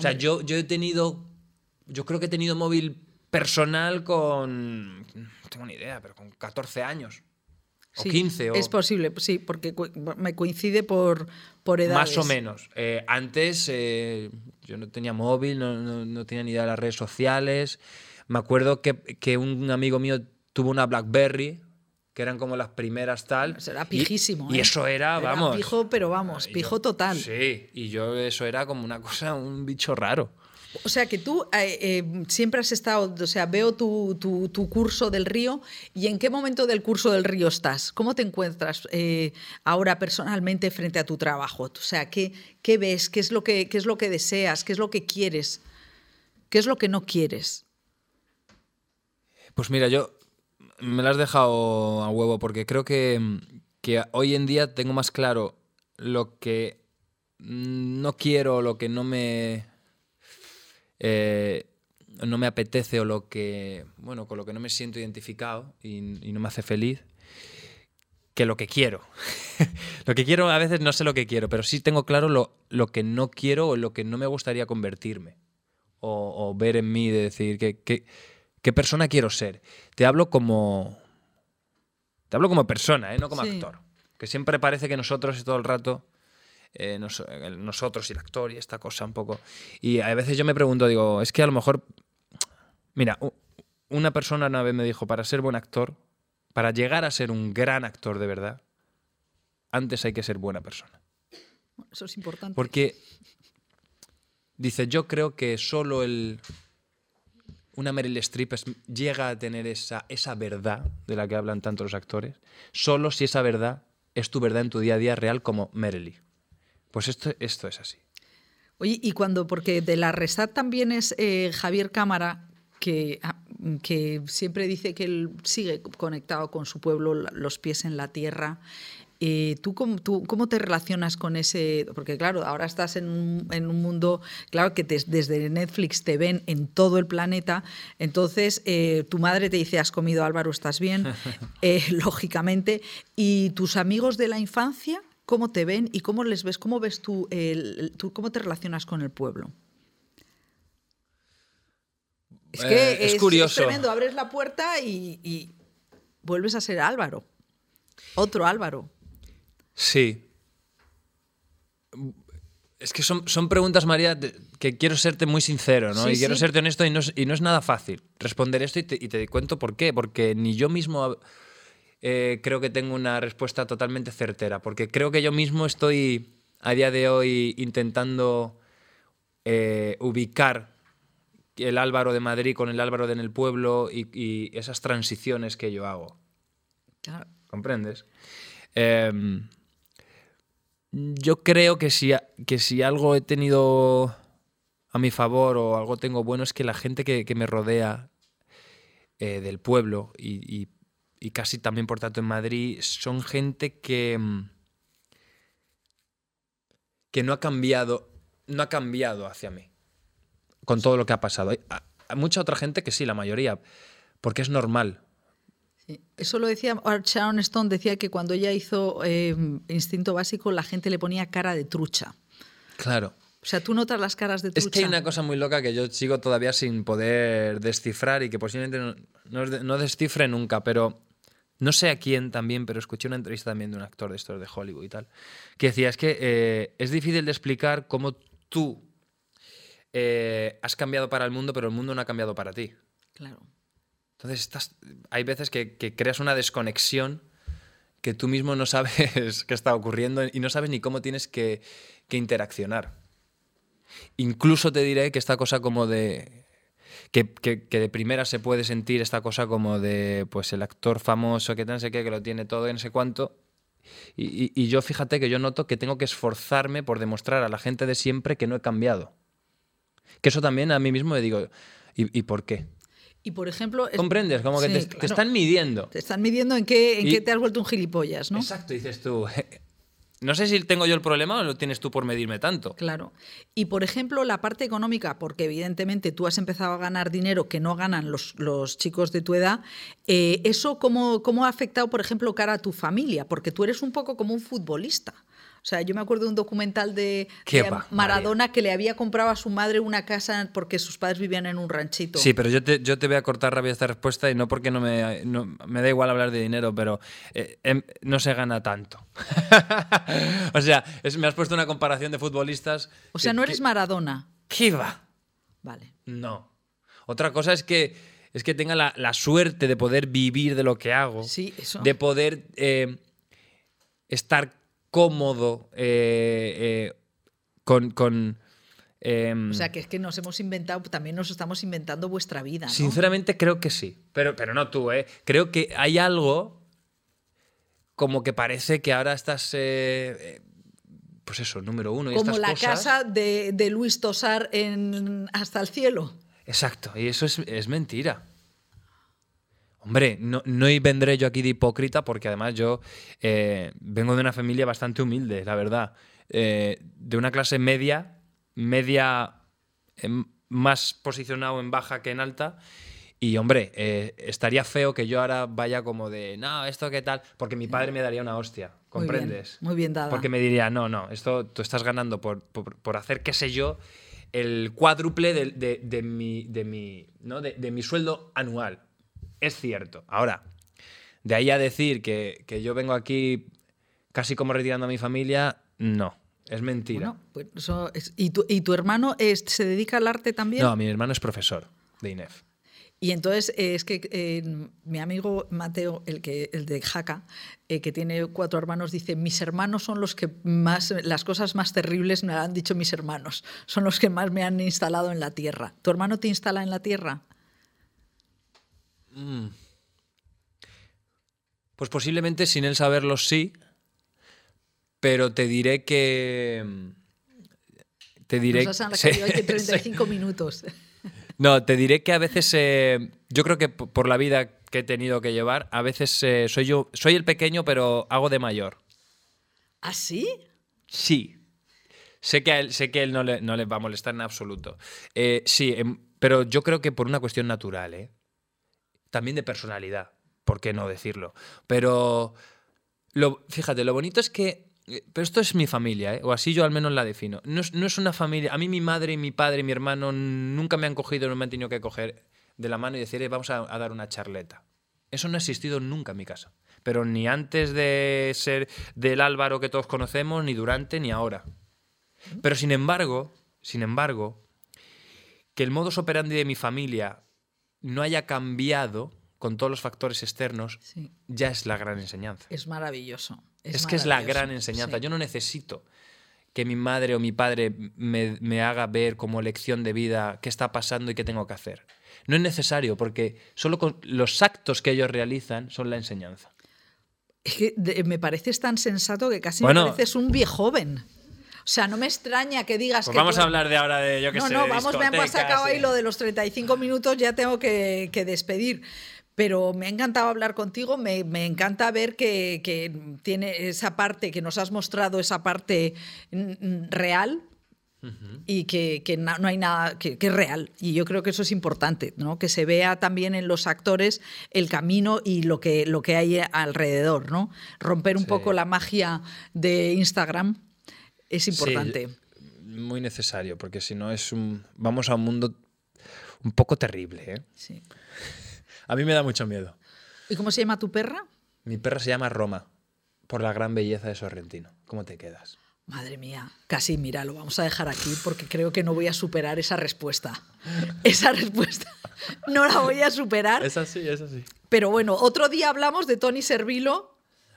O sea, yo, yo he tenido. Yo creo que he tenido móvil personal con. No tengo ni idea, pero con 14 años. O Sí, 15, o Es posible, sí, porque me coincide por, por edades. más o menos. Eh, antes eh, yo no tenía móvil, no, no- no tenía ni idea de las redes sociales. Me acuerdo que, que un amigo mío tuvo una Blackberry, que eran como las primeras tal. Eso era y- pijísimo, Y, ¿eh? eso era, Era vamos. pijo, pero vamos, y yo- pijo total. Sí, y yo eso era como una cosa, un bicho raro. O sea que tú eh, eh, siempre has estado, o sea, veo tu, tu- tu curso del río y en qué momento del curso del río estás. ¿Cómo te encuentras eh, ahora personalmente frente a tu trabajo? O sea, ¿qué, qué ves? ¿Qué es, lo que, ¿Qué es lo que deseas? ¿Qué es lo que quieres? ¿Qué es lo que no quieres? Pues mira, yo me lo has dejado a huevo porque creo que, que hoy en día tengo más claro lo que no quiero, lo que no me... eh, no me apetece o lo que, bueno, con lo que no me siento identificado y, no me hace feliz, que lo que quiero. lo que quiero, a veces no sé lo que quiero, pero sí tengo claro lo, lo que no quiero o lo que no me gustaría convertirme. O, o ver en mí, de decir, que- ¿qué persona quiero ser? Te hablo como... Te hablo como persona, ¿eh? no como Sí. actor. Que siempre parece que nosotros todo el rato... eh, nos- nosotros y el actor y esta cosa un poco. Y a veces yo me pregunto, digo, es que a lo mejor Mira, una persona una vez me dijo, para ser buen actor, para llegar a ser un gran actor de verdad, antes hay que ser buena persona. Eso es importante. Porque, dice, yo creo que solo el... Una Meryl Streep llega a tener esa, esa verdad de la que hablan tanto los actores, solo si esa verdad es tu verdad en tu día a día real como Meryl. Pues esto, esto es así. Oye, y cuando, porque de la Resat también es eh, Javier Cámara, que, ah, que siempre dice que él sigue conectado con su pueblo, los pies en la tierra. Eh, ¿tú, cómo, tú cómo te relacionas con ese? Porque claro, ahora estás en un, en un mundo, claro que te- desde Netflix te ven en todo el planeta, entonces eh, tu madre te dice, has comido Álvaro, estás bien, eh, lógicamente, y tus amigos de la infancia, ¿cómo te ven y cómo les ves? ¿Cómo ves tú, el- tú cómo te relacionas con el pueblo? Es que es curioso. tremendo, abres la puerta y, y vuelves a ser Álvaro, otro Álvaro. Sí. Es que son, son preguntas, María, que quiero serte muy sincero, ¿no? Sí, y quiero sí. serte honesto y no, es, y no es nada fácil responder esto y te, y te cuento por qué. Porque ni yo mismo eh, creo que tengo una respuesta totalmente certera. Porque creo que yo mismo estoy a día de hoy intentando eh, ubicar el Álvaro de Madrid con el Álvaro de en el pueblo y, y esas transiciones que yo hago. Claro. ¿Comprendes? Em, yo creo que si, que si algo he tenido a mi favor o algo tengo bueno es que la gente que, que me rodea eh, del pueblo y, y- casi también por tanto en Madrid son gente que, mm, que no ha cambiado, no ha cambiado hacia mí con todo lo que ha pasado. Hay mucha otra gente que sí, la mayoría, porque es normal. Eso lo decía Sharon Stone, decía que cuando ella hizo eh, Instinto Básico la gente le ponía cara de trucha. Claro. O sea, tú notas las caras de trucha. Es que hay una cosa muy loca que yo sigo todavía sin poder descifrar y que posiblemente no, no descifre nunca, pero no sé a quién también, pero escuché una entrevista también de un actor de estos de Hollywood y tal, que decía, es que eh, es difícil de explicar cómo tú eh, has cambiado para el mundo, pero el mundo no ha cambiado para ti. Claro. Entonces, hay veces que, que creas una desconexión que tú mismo no sabes qué está ocurriendo y no sabes ni cómo tienes que, que interaccionar. Incluso te diré que esta cosa como de... Que, que- que de primera se puede sentir esta cosa como de, pues el actor famoso que no sé qué, que lo tiene todo y no sé cuánto. Y, yo fíjate que yo noto que tengo que esforzarme por demostrar a la gente de siempre que no he cambiado. Que eso también a mí mismo me digo, ¿y, y por qué? Y por ejemplo. es- ¿Comprendes? Como que Sí, te, están midiendo. Te están midiendo en qué, en Y- qué te has vuelto un gilipollas, ¿no? Exacto, dices tú. No sé si tengo yo el problema o lo tienes tú por medirme tanto. Claro. Y por ejemplo, la parte económica, porque evidentemente tú has empezado a ganar dinero que no ganan los, los chicos de tu edad, eh, ¿eso cómo, cómo ha afectado, por ejemplo, cara a tu familia? Porque tú eres un poco como un futbolista. O sea, yo me acuerdo de un documental de, ¿Qué de va, Maradona que le había comprado a su madre una casa porque sus padres vivían en un ranchito. Sí, pero yo te, yo te voy a cortar rápido esta respuesta y no porque no me, no- me da igual hablar de dinero, pero eh, em, no se gana tanto. o sea, es- me has puesto una comparación de futbolistas. O sea, que- no eres que- Maradona. ¿Qué va? Vale. No. Otra cosa es que, es que tenga la, la suerte de poder vivir de lo que hago. Sí, eso. De poder eh, estar cómodo eh, eh, con... con, em, O sea, que es que nos hemos inventado, también nos estamos inventando vuestra vida. ¿no? Sinceramente creo que sí. Pero, pero no tú, ¿eh? Creo que hay algo como que parece que ahora estás... eh, pues eso, número uno. Y Como estas la cosas. casa de, de Luis Tosar en Hasta el cielo. Exacto, y eso es, es mentira. Hombre, no, no vendré yo aquí de hipócrita porque además yo eh, vengo de una familia bastante humilde, la verdad. Eh, de una clase media, media em, más posicionado en baja que en alta. Y hombre, eh, estaría feo que yo ahora vaya como de, no, esto qué tal, porque mi padre me daría una hostia, ¿comprendes? Muy bien, muy bien dada. Porque me diría, no, no, esto tú estás ganando por, por, por hacer, qué sé yo, el cuádruple de, de, de mi, de, mi, ¿no? de mi sueldo anual. Es cierto. Ahora, de ahí a decir que, que yo vengo aquí casi como retirando a mi familia, no. Es mentira. Bueno, pues eso es- ¿y, tu, ¿Y tu hermano es- se dedica al arte también? No, mi hermano es profesor de INEF. Y entonces eh, es que eh, mi amigo Mateo, el, que, el de Jaca, eh, que tiene cuatro hermanos, dice, mis hermanos son los que más, las cosas más terribles me han dicho mis hermanos, son los que más me han instalado en la tierra. ¿Tu hermano te instala en la tierra? Pues posiblemente sin él saberlo sí, pero te diré que... Te diré... Nos has sí, sacado hoy que sí. 35 minutos. No, te diré que a veces, eh, yo creo que por la vida que he tenido que llevar, a veces eh, soy yo, soy el pequeño, pero hago de mayor. ¿Ah, sí? Sí. Sé que a él, sé que él no, le, no le va a molestar en absoluto. Eh, sí, em, pero yo creo que por una cuestión natural, ¿eh? También de personalidad, ¿por qué no decirlo? Pero, lo, fíjate, lo bonito es que... eh, Pero esto es mi familia, ¿eh? o así yo al menos la defino. No es, no es una familia... A mí mi madre, mi padre mi hermano nunca me han cogido, no me han tenido que coger de la mano y decir, "Eh, vamos a, a dar una charleta. Eso no ha existido nunca en mi casa. Pero ni antes de ser del Álvaro que todos conocemos, ni durante, ni ahora. Pero sin embargo, sin embargo, que el modus operandi de mi familia no haya cambiado con todos los factores externos, Sí. ya es la gran enseñanza. Es maravilloso. Es, que es la gran enseñanza. sí. Yo no necesito que mi madre o mi padre me, me haga ver como lección de vida qué está pasando y qué tengo que hacer. No es necesario, porque solo con los actos que ellos realizan son la enseñanza. Es que me pareces tan sensato que casi Bueno. me pareces un viejoven. O sea, no me extraña que digas Pues que vamos tú- a hablar de ahora de, yo no, sé, no, vamos, me discotecas, sacado ahí lo de los 35 minutos, ya tengo que, que despedir. Pero me ha encantado hablar contigo, me, me encanta ver que, que tiene esa parte, que nos has mostrado esa parte mm, mm, real y que, no hay nada, que, que es real. Y yo creo que eso es importante, ¿no? que se vea también en los actores el camino y lo que, lo que hay alrededor. ¿no? Romper un Sí. poco la magia de Instagram es importante. Sí, muy necesario, porque si no es un. Vamos a un mundo un poco terrible. ¿eh? Sí. A mí me da mucho miedo. ¿Y cómo se llama tu perra? Mi perra se llama Roma, por la gran belleza de Sorrentino. ¿Cómo te quedas? Madre mía, casi mira, lo vamos a dejar aquí porque creo que no voy a superar esa respuesta. Esa respuesta no la voy a superar. Es así, es así. Pero bueno, otro día hablamos de Tony Servilo.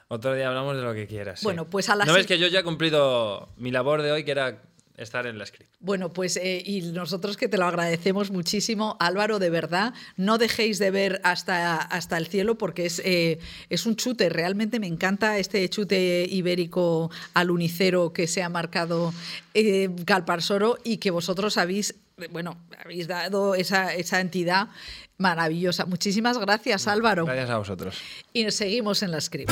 Otro día hablamos de lo que quieras. sí. Bueno, pues a la ¿No ves que yo ya he cumplido mi labor de hoy, que era estar en la script? Bueno, pues eh, y nosotros que te lo agradecemos muchísimo, Álvaro, de verdad, no dejéis de ver hasta, hasta el cielo porque es, eh, es un chute, realmente me encanta este chute ibérico al unicero que se ha marcado eh, Calparsoro y que vosotros habéis, bueno, habéis dado esa, esa entidad maravillosa. Muchísimas gracias, Álvaro. Gracias a vosotros. Y nos seguimos en la script.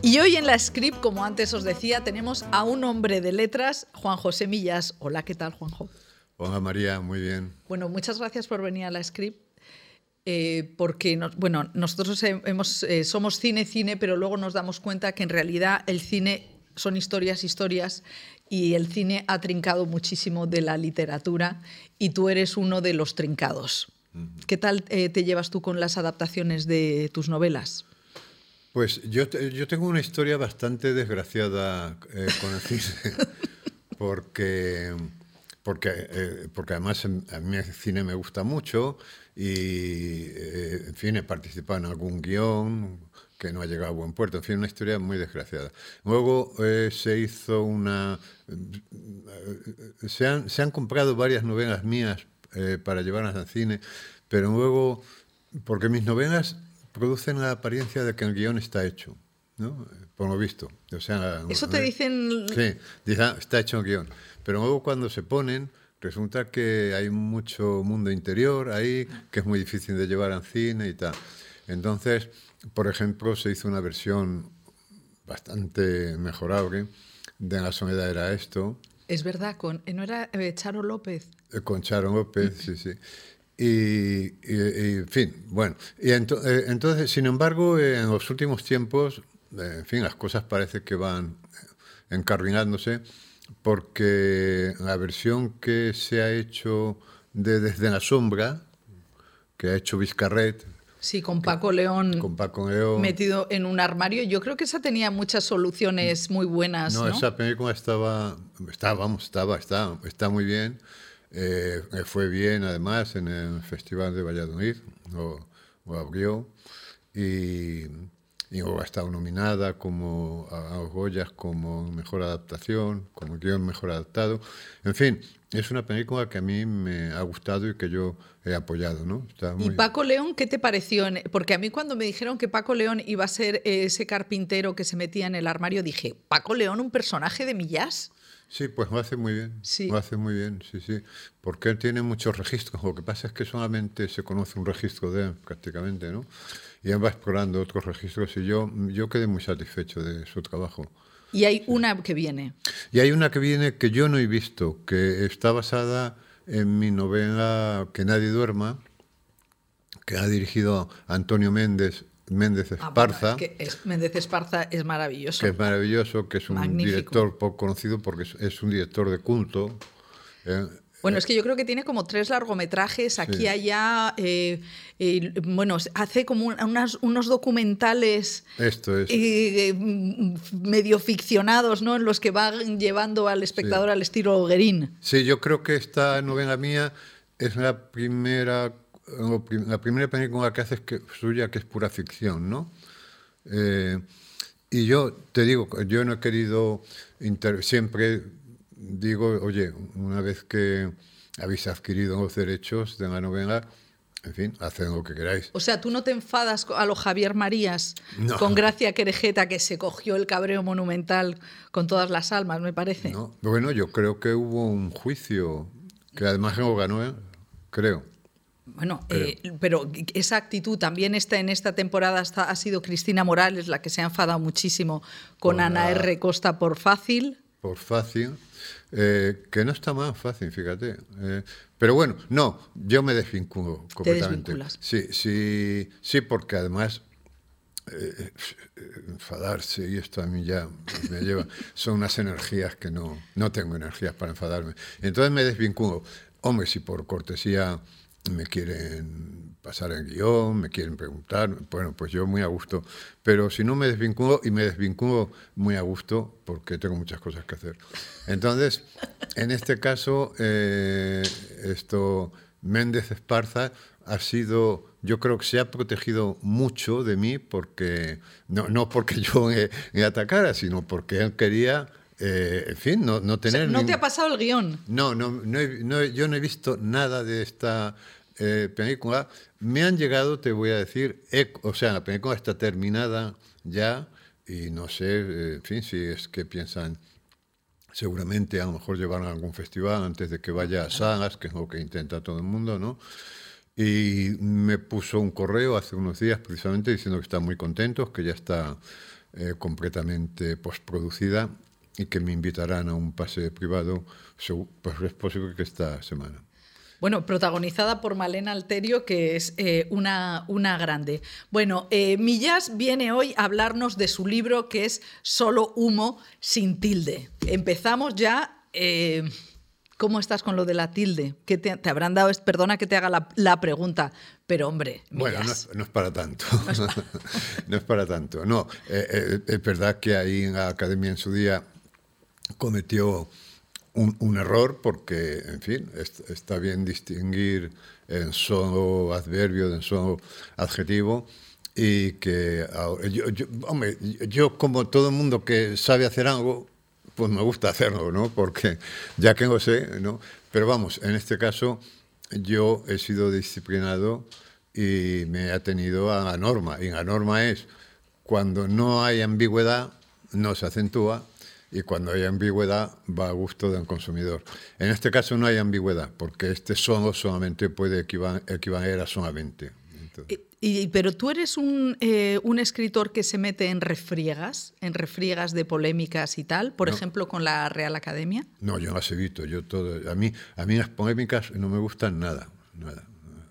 Y hoy en la script, como antes os decía, tenemos a un hombre de letras, Juan José Millas. Hola, ¿qué tal, Juanjo? Hola María, muy bien. Bueno, muchas gracias por venir a la script. eh, porque nos- bueno, nosotros he- hemos, eh, somos cine, cine, pero luego nos damos cuenta que en realidad el cine son historias, historias, y el cine ha trincado muchísimo de la literatura, y tú eres uno de los trincados. ¿Qué tal eh, te llevas tú con las adaptaciones de tus novelas? Pues yo, yo tengo una historia bastante desgraciada eh, con el cine, porque, porque, eh, porque además em- a mí el cine me gusta mucho y, en fin, he participado en algún guion que no ha llegado a buen puerto, en fin, una historia muy desgraciada. Luego eh, se hizo una... eh, Se han, se han comprado varias novelas mías eh, para llevarlas al cine, pero luego, porque mis novelas producen la apariencia de que el guion está hecho. ¿no? Por lo visto. O sea, Eso te dicen... Sí, dicen, ah, está hecho en guion. Pero luego cuando se ponen, resulta que hay mucho mundo interior ahí, que es muy difícil de llevar al cine y tal. Entonces, por ejemplo, se hizo una versión bastante mejorable de La soledad era esto. Es verdad, con, ¿no era eh, Charo López? Eh, Con Charo López, sí, sí. Y, y- y, en fin, bueno. Y ento- eh, entonces, sin embargo, eh, en los últimos tiempos, eh, en fin, las cosas parece que van eh, encarrilándose, porque la versión que se ha hecho de Desde la Sombra, que ha hecho Vizcarret, Sí, con Paco León con Paco León. metido en un armario. Yo creo que esa tenía muchas soluciones muy buenas, ¿no? No, esa película estaba, estaba, vamos, estaba, está, está muy bien. Eh, fue bien, además, en el Festival de Valladolid, lo, lo abrió. Y, y luego ha estado nominada como a, Goyas como mejor adaptación, como guion mejor adaptado. En fin, es una película que a mí me ha gustado y que yo he apoyado, ¿no? Está ¿Y muy- Paco León qué te pareció? Porque a mí cuando me dijeron que Paco León iba a ser eh, ese carpintero que se metía en el armario, dije, ¿Paco León un personaje de Millás? Sí, pues lo hace muy bien. Sí. Lo hace muy bien, sí, sí. Porque él tiene muchos registros. Lo que pasa es que solamente se conoce un registro de él, prácticamente, ¿no? Y él va explorando otros registros y yo, yo quedé muy satisfecho de su trabajo. Y hay una que viene. Y hay una que viene que yo no he visto, que está basada en mi novela Que nadie duerma, que ha dirigido Antonio Méndez, Méndez Ah, bueno, Esparza. es que es- Méndez Esparza es maravilloso. que es maravilloso, que es un Magnífico. director poco conocido porque es, es un director de culto. ¿eh? Bueno, es que yo creo que tiene como tres largometrajes aquí Sí. allá. eh, eh, bueno, hace como unas- unos documentales Esto es. eh, mm, medio ficcionados, ¿no? En los que van llevando al espectador al estilo Hoguerín. Sí, yo creo que esta novela mía es la primera, la primera película que haces que, suya que es pura ficción, ¿no? Y yo te digo, yo no he querido, siempre digo, oye, una vez que habéis adquirido los derechos de la novela, en fin, haced lo que queráis. O sea, tú no te enfadas a lo Javier Marías No. con Gracia Querejeta que se cogió el cabreo monumental con todas las almas, me parece. ¿no? Bueno, yo creo que hubo un juicio, que además lo ganó, ¿eh? creo. Bueno, eh, pero esa actitud también está en esta temporada está- ha sido Cristina Morales la que se ha enfadado muchísimo con Con Ana la- R. Costa por fácil. por fácil, eh, que no está más fácil, fíjate. eh, pero bueno, no, yo me desvinculo completamente. desvinculas. Sí, sí, sí, porque además eh, enfadarse y esto a mí ya me lleva, son unas energías que no, no tengo energías para enfadarme. Entonces me desvinculo. Hombre, si por cortesía me quieren pasar el guion, me quieren preguntar, bueno, pues yo muy a gusto. Pero si no me desvinculo, y me desvinculo muy a gusto, porque tengo muchas cosas que hacer. Entonces, en este caso, eh, esto, Méndez Esparza ha sido, yo creo que se ha protegido mucho de mí, porque no, no porque yo le, le atacara, sino porque él quería, eh, en fin, no, no O sea, tener... no te ha pasado el guion. no, no, no he- no yo no he visto nada de esta eh, película. Me han llegado, te voy a decir, ec- o sea, la película está terminada ya y no sé, eh, en fin, si es que piensan, seguramente a lo mejor llevar a algún festival antes de que vaya a salas, que es lo que intenta todo el mundo, ¿no? Y me puso un correo hace unos días precisamente diciendo que están muy contentos, que ya está eh, completamente postproducida y que me invitarán a un pase privado, pues es posible que esta semana. Bueno, protagonizada por Malena Alterio, que es eh, una, una grande. Bueno, eh, Millás viene hoy a hablarnos de su libro que es Solo humo sin tilde. Empezamos ya. eh, ¿Cómo estás con lo de la tilde? ¿Qué te, te habrán dado? Perdona que te haga la, la pregunta, pero hombre, Bueno, no es, no es para tanto. no es para tanto. No, eh, eh, es verdad que ahí en la academia en su día cometió un, error porque, en fin, est- está bien distinguir en solo adverbio, en solo adjetivo. Y que yo, yo- hombre, yo como todo el mundo que sabe hacer algo, pues me gusta hacerlo, ¿no? Porque ya que lo sé, ¿no? Pero vamos, en este caso yo he sido disciplinado y me he atenido a la norma. Y la norma es, cuando no hay ambigüedad, no se acentúa y cuando hay ambigüedad va a gusto del consumidor. En este caso no hay ambigüedad, porque este son solamente puede equivaler a solamente. Y, pero tú eres un, eh, un, escritor que se mete en refriegas, en refriegas de polémicas y tal, por ejemplo, con la Real Academia. No, yo las evito. Yo todo, a, mí, a mí las polémicas no me gustan nada, nada.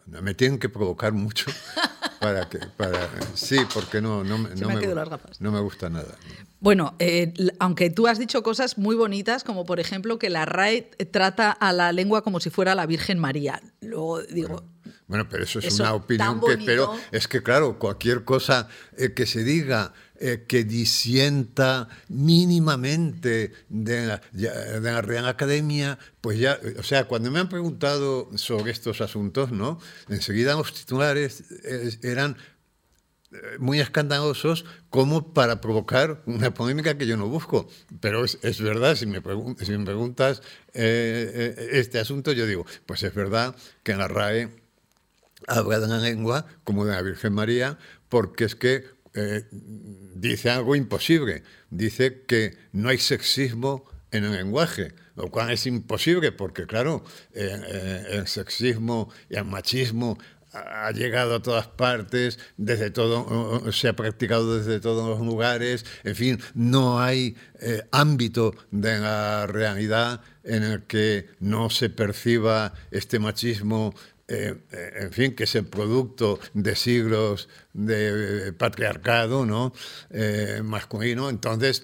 Me tienen que provocar mucho para que, para, sí, porque no, no, me, no me gusta nada. Bueno, eh, aunque tú has dicho cosas muy bonitas, como por ejemplo que la RAE trata a la lengua como si fuera la Virgen María. Luego digo. Bueno, pero eso es una opinión que, pero es que claro, cualquier cosa eh, que se diga eh, que disienta mínimamente de la, de la, Real Academia, pues ya, o sea, cuando me han preguntado sobre estos asuntos, ¿no? Enseguida los titulares eran eh, muy escandalosos como para provocar una polémica que yo no busco. Pero es, es verdad, si me, si me preguntas eh, eh, este asunto, yo digo, pues es verdad que en la RAE habla de la lengua como de la Virgen María, porque es que dice algo imposible. Dice que no hay sexismo en el lenguaje, lo cual es imposible porque, claro, el sexismo y el machismo ha llegado a todas partes, desde todo, se ha practicado desde todos los lugares, en fin, no hay eh, ámbito de la realidad en el que no se perciba este machismo eh, eh, en fin, que es el producto de siglos de patriarcado ¿no? masculino. Entonces,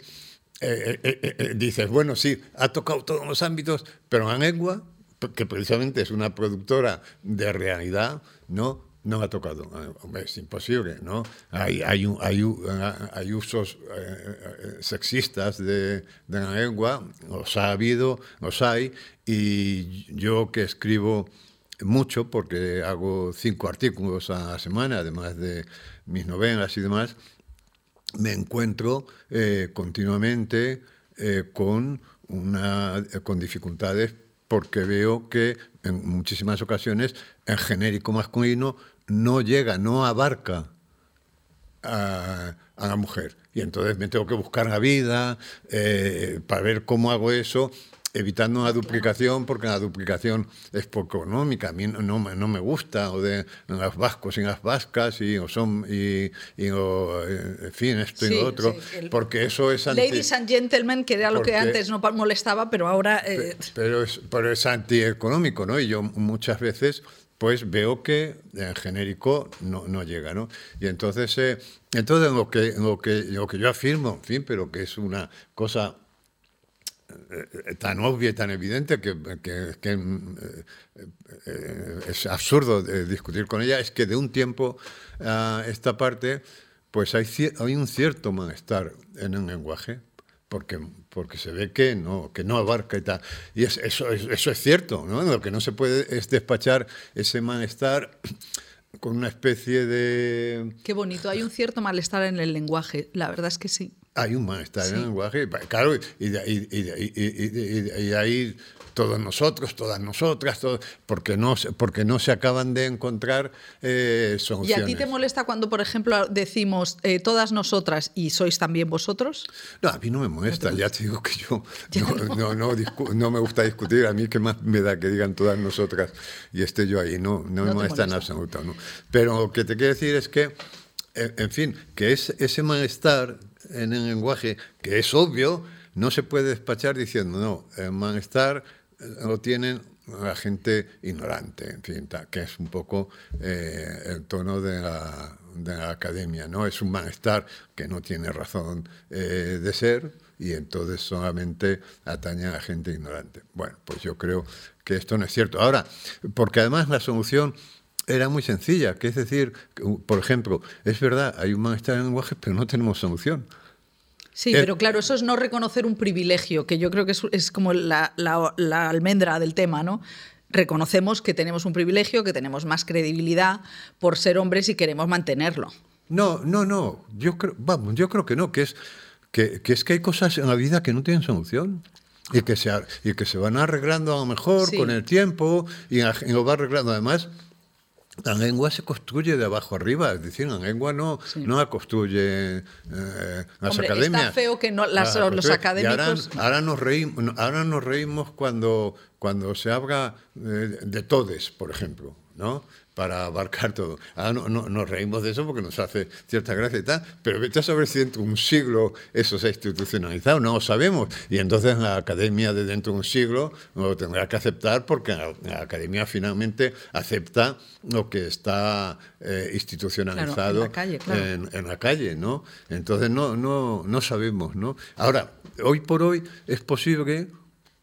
dices, bueno, sí, ha tocado todos los ámbitos, pero la lengua, que precisamente es una productora de realidad, no, no ha tocado. Es imposible, ¿no? Hay, hay, hay, hay usos eh, eh, sexistas de, de, la lengua, los ha habido, los hay, y yo que escribo mucho, porque hago cinco artículos a la semana, además de mis novelas y demás, me encuentro eh, continuamente con, una, con dificultades porque veo que en muchísimas ocasiones el genérico masculino no llega, no abarca a, la mujer. Y entonces me tengo que buscar la vida eh, para ver cómo hago eso evitando una duplicación, porque la duplicación es poco económica, a mí no, no, me gusta, o de los vascos y las vascas, y, o son, y, y o, en fin, esto y lo otro, porque eso es anti... Ladies and gentlemen, que era lo que antes no molestaba, pero ahora... Eh, pero, es, pero es antieconómico, ¿no? Y yo muchas veces pues veo que en genérico no, no llega, ¿no? Y entonces, eh, entonces lo, que, lo, que, lo que yo afirmo, en fin, pero que es una cosa eh, tan obvia y tan evidente que, eh, eh, es absurdo discutir con ella, es que de un tiempo a esta parte, pues hay, hay un cierto malestar en el lenguaje, porque, porque se ve que no, que no abarca y tal. Y eso, eso es cierto, ¿no? Lo que no se puede es despachar ese malestar con una especie de... Qué bonito, hay un cierto malestar en el lenguaje, la verdad es que sí. Hay un malestar en el lenguaje, claro, y de, y, ahí todos nosotros, todas nosotras, porque, no, porque no se acaban de encontrar eh, soluciones. ¿Y a ti te molesta cuando, por ejemplo, decimos eh, todas nosotras y sois también vosotros? No, a mí no me molesta, ya te digo que yo no, no, no, me gusta discutir, a mí que más me da que digan todas nosotras y esté yo ahí, no, no me molesta, en absoluto. Pero lo que te quiero decir es que, en fin, que es, ese malestar en el lenguaje, que es obvio, no se puede despachar diciendo, no, el malestar eh, lo tienen la gente ignorante, en fin, que es un poco eh, el tono de la, de la, academia, ¿no? Es un malestar que no tiene razón eh, de ser y entonces solamente atañe a la gente ignorante. Bueno, pues yo creo que esto no es cierto. Ahora, porque además la solución era muy sencilla, que es decir, por ejemplo, es verdad, hay un malestar en lenguaje, pero no tenemos solución. Sí, eh, pero claro, eso es no reconocer un privilegio, que yo creo que es, como la, almendra del tema, ¿no? Reconocemos que tenemos un privilegio, que tenemos más credibilidad por ser hombres y queremos mantenerlo. No, no, no. Yo creo, vamos, yo creo que no, que es que, es que hay cosas en la vida que no tienen solución. Y que, se, y que se van arreglando a lo mejor con el tiempo y, y lo va arreglando. Además, la lengua se construye de abajo arriba, es decir, la lengua no, no la construye eh, las Hombre, academias. Está feo que no, las, La los construye- y académicos. Ahora, ahora nos reímos, ahora nos reímos cuando, cuando se habla eh, de todes, por ejemplo, ¿no? Para abarcar todo. Ahora no, no- nos reímos de eso porque nos hace cierta gracia y tal, pero vete a saber si dentro de un siglo eso se ha institucionalizado, no lo sabemos. Y entonces la academia de dentro de un siglo lo tendrá que aceptar porque la, la academia finalmente acepta lo que está eh, institucionalizado Claro, en la calle, claro. en, en la calle, ¿no? Entonces no, no, no sabemos, ¿no? Ahora, hoy por hoy es posible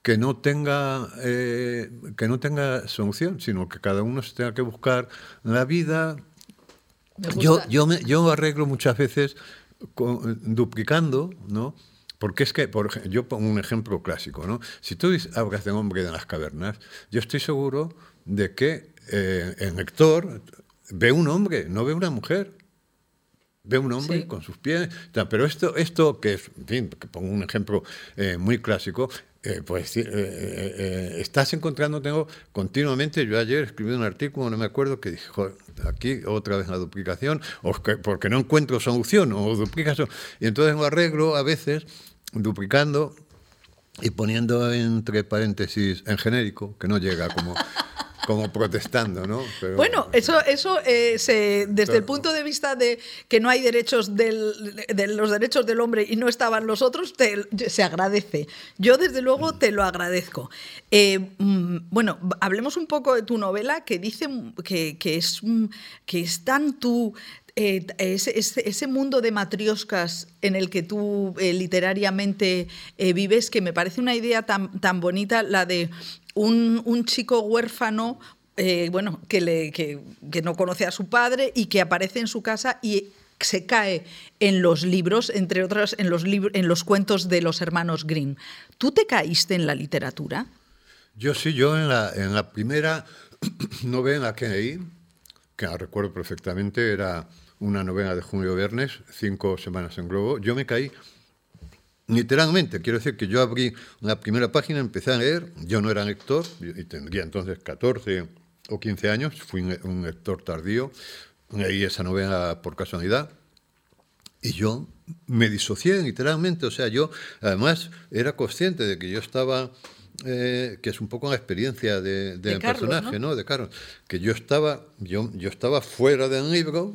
que no tenga eh, que no tenga solución, sino que cada uno se tenga que buscar la vida. Yo, yo, me, yo arreglo muchas veces con- duplicando, ¿no? Porque es que, por yo pongo un ejemplo clásico, ¿no? Si tú hablas de un hombre de las cavernas, yo estoy seguro de que eh, en Héctor ve un hombre, no ve una mujer ve un hombre Sí. con sus pies, pero esto, esto que es, en fin, que pongo un ejemplo eh, muy clásico, eh, pues eh, eh, eh, estás encontrando, tengo continuamente, yo ayer escribí un artículo, no me acuerdo, que dije, "Joder, aquí otra vez la duplicación, porque no encuentro solución, o duplicación, y entonces lo arreglo a veces duplicando y poniendo entre paréntesis en genérico, que no llega como, como protestando, ¿no? Pero- Bueno, eso, eso eh, se- desde el punto de vista de que no hay derechos del- de los derechos del hombre y no estaban los otros, te- se agradece. Yo desde luego te lo agradezco. Eh, mm, bueno, hablemos un poco de tu novela que dice que, que es, mm, que es tan tu eh, ese, ese- ese mundo de matrioscas en el que tú eh, literariamente eh, vives, que me parece una idea tan, tan bonita, la de un, un chico huérfano, eh, bueno, que, le, que, no conoce a su padre y que aparece en su casa y se cae en los libros, entre otras en los, en los cuentos de los hermanos Grimm. ¿Tú te caíste en la literatura? Yo sí, yo en la, en la primera novela que leí, que la recuerdo perfectamente, era una novela de Julio Viernes, cinco semanas en globo, yo me caí literalmente. Quiero decir que yo abrí la primera página, empecé a leer, yo no era lector, y tendría entonces 14 o 15 años, fui un lector tardío, leí esa novela por casualidad, y yo me disocié literalmente, o sea, yo además era consciente de que yo estaba, eh, que es un poco la experiencia de, De del Carlos, personaje, ¿no? ¿no? De Carlos, que yo estaba, yo, yo estaba fuera del libro,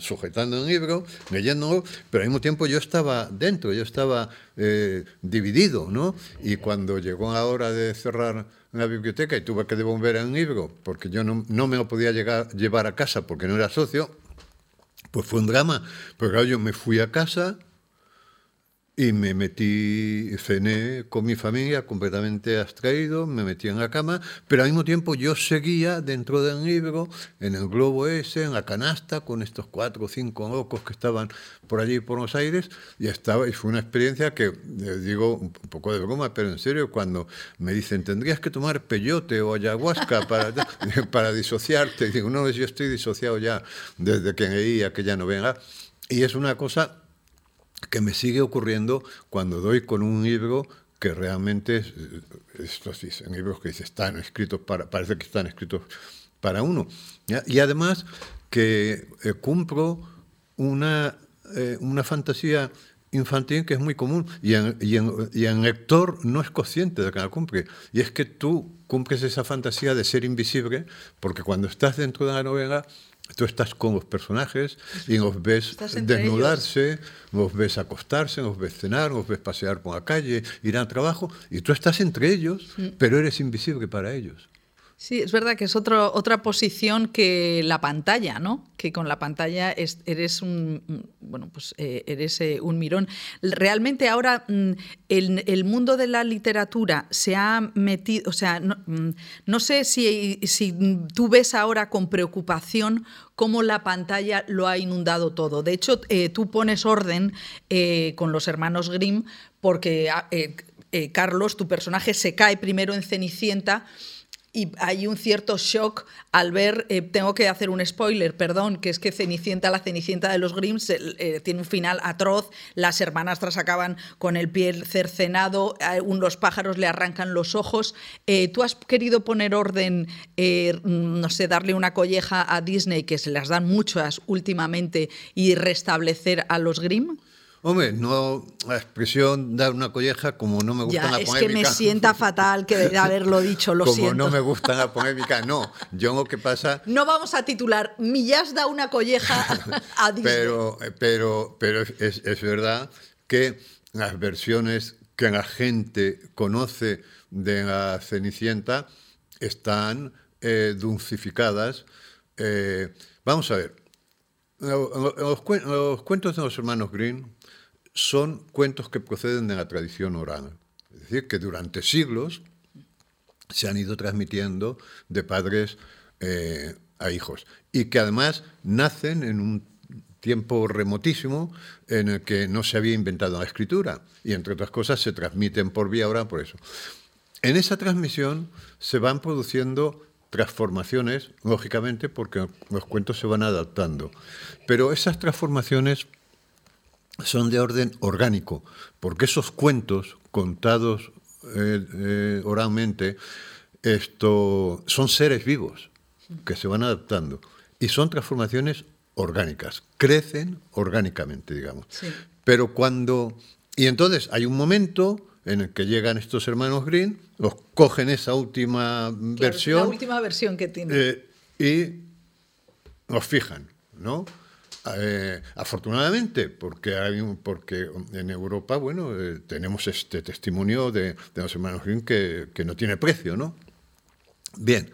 sujetando el libro, leyéndolo, pero al mismo tiempo yo estaba dentro, yo estaba eh, dividido, ¿no? Y cuando llegó la hora de cerrar la biblioteca y tuve que devolver el libro, porque yo no, no me lo podía llegar, llevar a casa porque no era socio, pues fue un drama. Porque claro, yo me fui a casa y me metí, cené con mi familia completamente abstraído, me metí en la cama, pero al mismo tiempo yo seguía dentro del libro, en el globo ese, en la canasta, con estos cuatro o cinco locos que estaban por allí por los aires, y estaba, y fue una experiencia que, eh, digo, un poco de broma, pero en serio, cuando me dicen, tendrías que tomar peyote o ayahuasca para, para disociarte, digo, no, yo estoy disociado ya desde que leí aquella novela, y es una cosa que me sigue ocurriendo cuando doy con un libro que realmente es, estos dicen libros que están escritos para, parece que están escritos para uno. Y además que eh, cumplo una, eh, una fantasía infantil que es muy común y en, y, en, y en lector no es consciente de que la cumple. Y es que tú cumples esa fantasía de ser invisible porque cuando estás dentro de la novela tú estás con los personajes y los ves desnudarse, los ves acostarse, los ves cenar, los ves pasear por la calle, ir al trabajo, y tú estás entre ellos, pero eres invisible para ellos. Sí, es verdad que es otra posición que la pantalla, ¿no? Que con la pantalla es- eres un, bueno, pues eh, eres eh, un mirón. Realmente ahora mm, el, el mundo de la literatura se ha metido, o sea, no, mm, no sé si, si tú ves ahora con preocupación cómo la pantalla lo ha inundado todo. De hecho, eh, tú pones orden con los hermanos Grimm porque ah, Carlos, tu personaje, se cae primero en Cenicienta y hay un cierto shock al ver, eh, tengo que hacer un spoiler, perdón, que es que Cenicienta, la Cenicienta de los Grimms, eh, tiene un final atroz, las hermanastras acaban con el pie cercenado, los pájaros le arrancan los ojos. Eh, ¿Tú has querido poner orden, no sé, darle una colleja a Disney, que se las dan muchas últimamente, y restablecer a los Grimm? Hombre, no, la expresión dar una colleja, como no me gusta la polémica. Es que me sienta fatal que de haberlo dicho, lo como no me gusta la polémica, no. Yo lo que pasa. No vamos a titular Millas da una colleja a Disney. Pero, pero, pero es, es verdad que las versiones que la gente conoce de la Cenicienta están eh, dulcificadas. Eh, vamos a ver. Los, los, cuentos de los hermanos Green son cuentos que proceden de la tradición oral. Es decir, que durante siglos se han ido transmitiendo de padres eh, a hijos. Y que además nacen en un tiempo remotísimo en el que no se había inventado la escritura. Y entre otras cosas se transmiten por vía oral por eso. En esa transmisión se van produciendo transformaciones, lógicamente, porque los cuentos se van adaptando. Pero esas transformaciones son de orden orgánico, porque esos cuentos contados eh, eh, oralmente esto, son seres vivos que se van adaptando y son transformaciones orgánicas, crecen orgánicamente, digamos. Pero cuando... Y entonces hay un momento en el que llegan estos hermanos Green, los cogen esa última versión. La última versión que tienen. Eh, y los fijan, ¿no? Eh, afortunadamente, porque, hay porque en Europa, bueno, eh, tenemos este testimonio de, los hermanos Grimm que, no tiene precio, ¿no? Bien,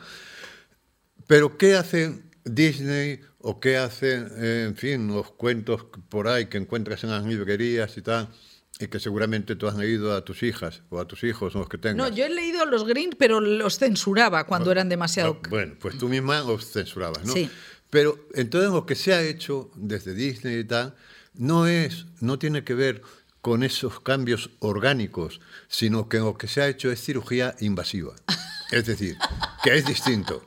pero ¿qué hace Disney o qué hacen, eh, en fin, los cuentos por ahí que encuentras en las librerías y tal? Y que seguramente tú has leído a tus hijas o a tus hijos los que tengas. No, yo he leído a los Green, pero los censuraba cuando eran demasiado. Bueno, pues tú misma los censurabas, ¿no? Sí. Pero entonces lo que se ha hecho desde Disney y tal, no es, no tiene que ver con esos cambios orgánicos, sino que lo que se ha hecho es cirugía invasiva. Es decir, que es distinto,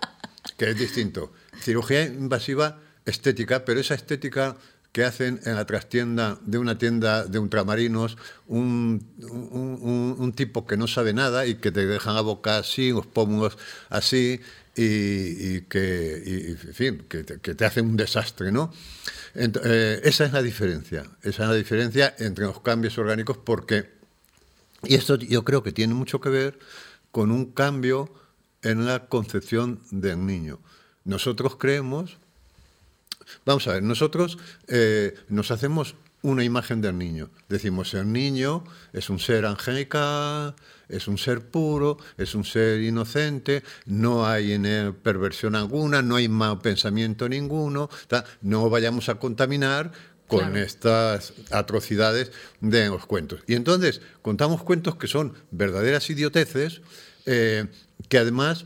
que es distinto. Cirugía invasiva estética, pero esa estética que hacen en la trastienda de una tienda de ultramarinos un, un, tipo que no sabe nada y que te dejan la boca así, los pómulos así, y, que, en fin, que te, hace un desastre, ¿no? Eh, esa es la diferencia, esa es la diferencia entre los cambios orgánicos porque, y esto yo creo que tiene mucho que ver con un cambio en la concepción del niño. Nosotros creemos, vamos a ver, nosotros eh, nos hacemos una imagen del niño. Decimos, el niño es un ser angélica es un ser puro, es un ser inocente, no hay en él perversión alguna, no hay mal pensamiento ninguno, no vayamos a contaminar con estas atrocidades de los cuentos. Y entonces contamos cuentos que son verdaderas idioteces, eh, que además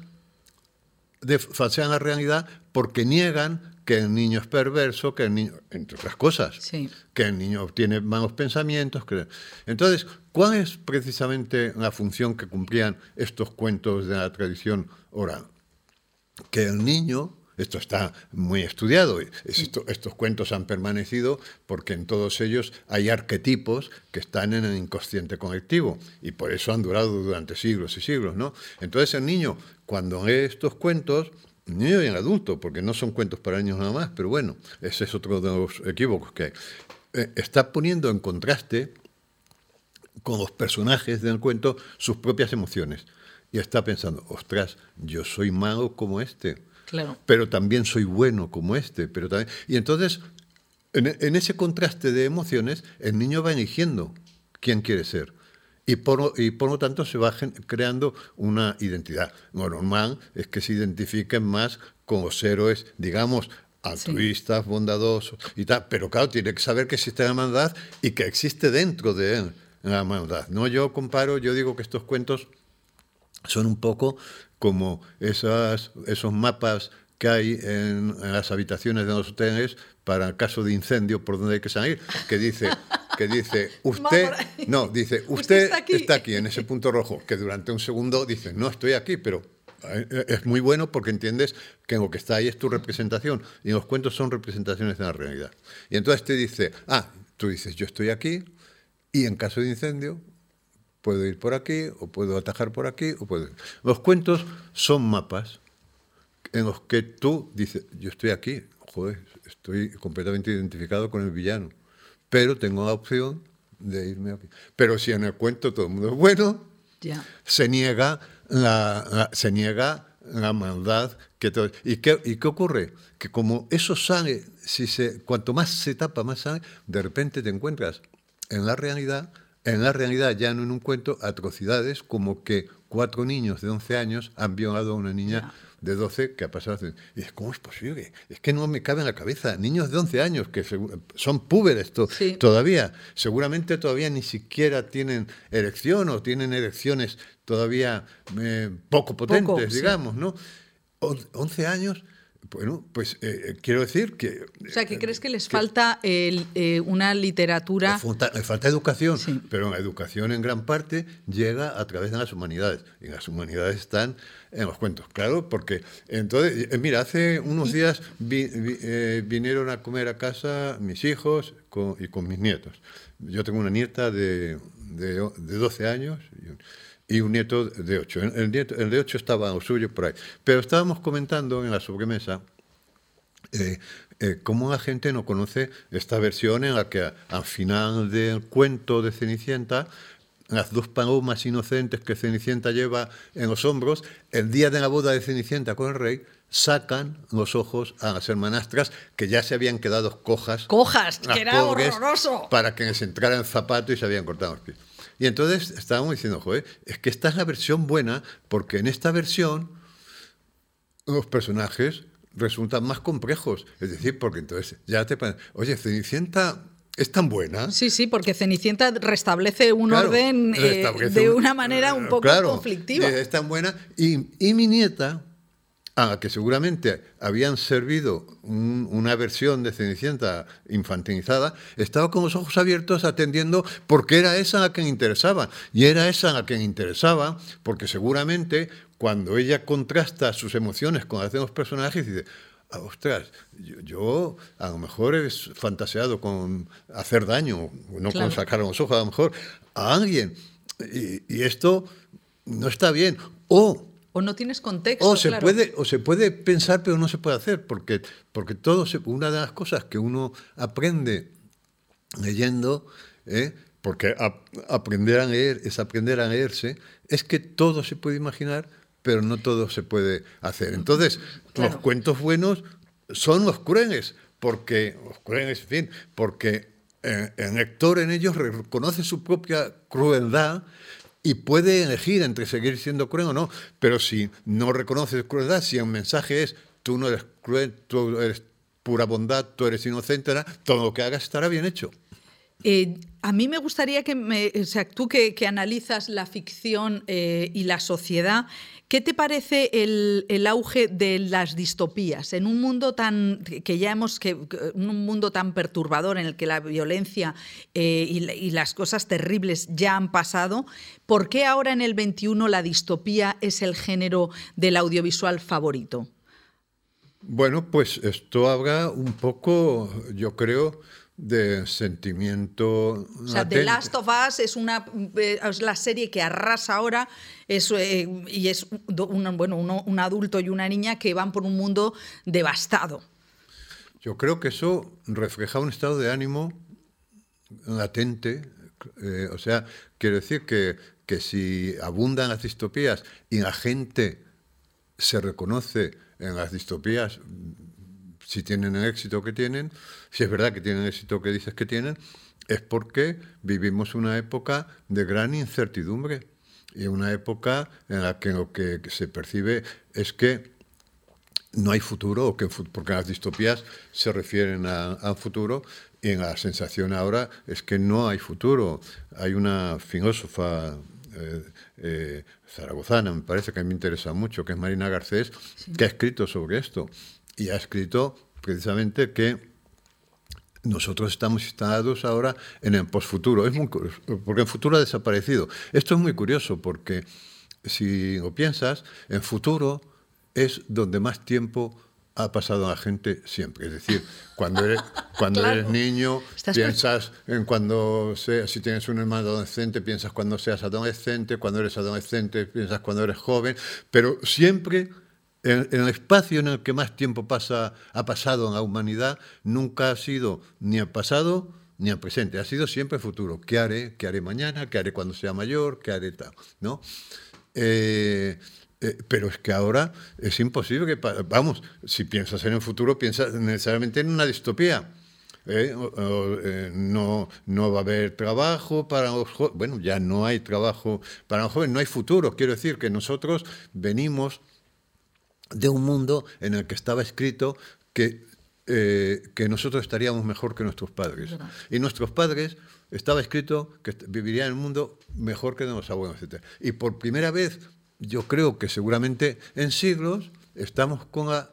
falsean la realidad porque niegan que el niño es perverso, que el niño, entre otras cosas, que el niño tiene malos pensamientos. Que... Entonces, ¿cuál es precisamente la función que cumplían estos cuentos de la tradición oral? Que el niño, esto está muy estudiado, estos cuentos han permanecido porque en todos ellos hay arquetipos que están en el inconsciente colectivo y por eso han durado durante siglos y siglos, ¿no? Entonces el niño, cuando lee estos cuentos, niño y en adulto, porque no son cuentos para niños nada más, pero bueno, ese es otro de los equívocos que hay. Eh, está poniendo en contraste con los personajes del cuento sus propias emociones. Y está pensando, ostras, yo soy malo como este, claro. pero también soy bueno como este. Pero también... Y entonces, en ese contraste de emociones, el niño va eligiendo quién quiere ser y por, y por lo tanto se va creando una identidad. Lo normal es que se identifiquen más con los héroes, digamos, altruistas, bondadosos y tal, pero claro, tiene que saber que existe la maldad y que existe dentro de él la maldad. No, yo comparo, yo digo que estos cuentos son un poco como esas, esos mapas que hay en, las habitaciones de los hoteles para caso de incendio por donde hay que salir, que dice que dice, usted, no, dice, usted, está, aquí? en ese punto rojo, que durante un segundo dice, no estoy aquí, pero eh, es muy bueno porque entiendes que lo que está ahí es tu representación y los cuentos son representaciones de la realidad. Y entonces te dice, ah, tú dices, yo estoy aquí y en caso de incendio puedo ir por aquí o puedo atajar por aquí. O puedo... Los cuentos son mapas en los que tú dices, yo estoy aquí, joder, estoy completamente identificado con el villano, pero tengo la opción de irme aquí. Pero si en el cuento todo el mundo es bueno, se niega la, se niega la maldad que todo. ¿Y qué, ¿Y qué ocurre? Que como eso sale, si se, cuanto más se tapa, más sale, de repente te encuentras en la realidad, en la realidad ya no en un cuento, atrocidades como que cuatro niños de 11 años han violado a una niña de 12 que ha pasado. Y es, ¿cómo es posible? Es que no me cabe en la cabeza. Niños de 11 años que son púberes todavía, seguramente todavía ni siquiera tienen erección o tienen erecciones todavía eh, poco potentes, digamos, ¿no? 11 años. Bueno, pues eh, eh, quiero decir que... O sea, que crees que les falta una literatura... Falta, falta educación, pero la educación en gran parte llega a través de las humanidades. Y las humanidades están en los cuentos, claro, porque entonces, eh, mira, hace unos días eh, vinieron a comer a casa mis hijos y con mis nietos. Yo tengo una nieta de, de, 12 años y un, nieto de 8. El, nieto, el de 8 estaba suyo por ahí. Pero estábamos comentando en la sobremesa eh, cómo la gente no conoce esta versión en la que al final del cuento de Cenicienta las dos palomas inocentes que Cenicienta lleva en los hombros, el día de la boda de Cenicienta con el rey, sacan los ojos a las hermanastras que ya se habían quedado cojas. Cojas, que era horroroso. Para que les entrara el zapato y se habían cortado los pies. Y entonces estábamos diciendo, joder, es que esta es la versión buena, porque en esta versión los personajes resultan más complejos. Es decir, porque entonces ya te oye, Cenicienta es tan buena. Sí, sí, porque Cenicienta restablece un orden eh, de una manera un poco conflictiva. Es tan buena. Y, y, mi nieta, a la que seguramente habían servido una versión de Cenicienta infantilizada, estaba con los ojos abiertos atendiendo porque era esa la que interesaba. Y era esa la que interesaba porque seguramente cuando ella contrasta sus emociones con las de los personajes, dice, Ah, ostras, yo, a lo mejor he fantaseado con hacer daño, no con sacar los ojos, a lo mejor a alguien. Y, esto no está bien. O, o no tienes contexto. O se, puede, o se puede pensar, pero no se puede hacer, porque, porque todo una de las cosas que uno aprende leyendo, ¿eh? porque aprender a leer es aprender a leerse, es que todo se puede imaginar pero no todo se puede hacer. Entonces, los cuentos buenos son los crueles, porque, los crueles, en fin, porque eh, el lector en ellos reconoce su propia crueldad y puede elegir entre seguir siendo cruel o no. Pero si no reconoces crueldad, si el mensaje es tú no eres cruel, tú eres pura bondad, tú eres inocente, todo lo que hagas estará bien hecho. Eh, a mí me gustaría que, me, o sea, tú que, analizas la ficción eh, y la sociedad, ¿Qué te parece el, auge de las distopías en un mundo tan que ya hemos que un mundo tan perturbador en el que la violencia eh, y, las cosas terribles ya han pasado? ¿Por qué ahora en el 21 la distopía es el género del audiovisual favorito? Bueno, pues esto habla un poco, yo creo, de sentimiento. O sea, The Last of Us es, una, eh, es la serie que arrasa ahora es, eh, y es un, bueno, un adulto y una niña que van por un mundo devastado. Yo creo que eso refleja un estado de ánimo latente. Eh, o sea, quiero decir que, que si abundan las distopías y la gente se reconoce en las distopías si tienen el éxito que tienen, si es verdad que tienen el éxito que dices que tienen, es porque vivimos una época de gran incertidumbre y una época en la que lo que se percibe es que no hay futuro, porque las distopías se refieren al futuro y en la sensación ahora es que no hay futuro. Hay una filósofa eh, eh, zaragozana, me parece que a mí me interesa mucho, que es Marina Garcés, que ha escrito sobre esto y ha escrito precisamente que nosotros estamos instalados ahora en el posfuturo, es porque el futuro ha desaparecido. Esto es muy curioso porque si lo piensas, en futuro es donde más tiempo ha pasado la gente siempre. Es decir, cuando eres, cuando eres niño, piensas en cuando seas, si tienes un hermano adolescente, piensas cuando seas adolescente, cuando eres adolescente, piensas cuando eres joven, pero siempre en, el espacio en el que más tiempo pasa, ha pasado en la humanidad, nunca ha sido ni el pasado ni el presente, ha sido siempre futuro. ¿Qué haré? ¿Qué haré mañana? ¿Qué haré cuando sea mayor? ¿Qué haré tal? ¿No? Eh, eh, pero es que ahora es imposible que, vamos, si piensas en el futuro, piensas necesariamente en una distopía. ¿eh? Eh, no, no va a haber trabajo para los jóvenes. Bueno, ya no hay trabajo para los jóvenes, no hay futuro. Quiero decir que nosotros venimos de un mundo en el que estaba escrito que, que nosotros estaríamos mejor que nuestros padres. Y nuestros padres estaba escrito que vivirían en el mundo mejor que los abuelos, etc. Y por primera vez yo creo que seguramente en siglos estamos con la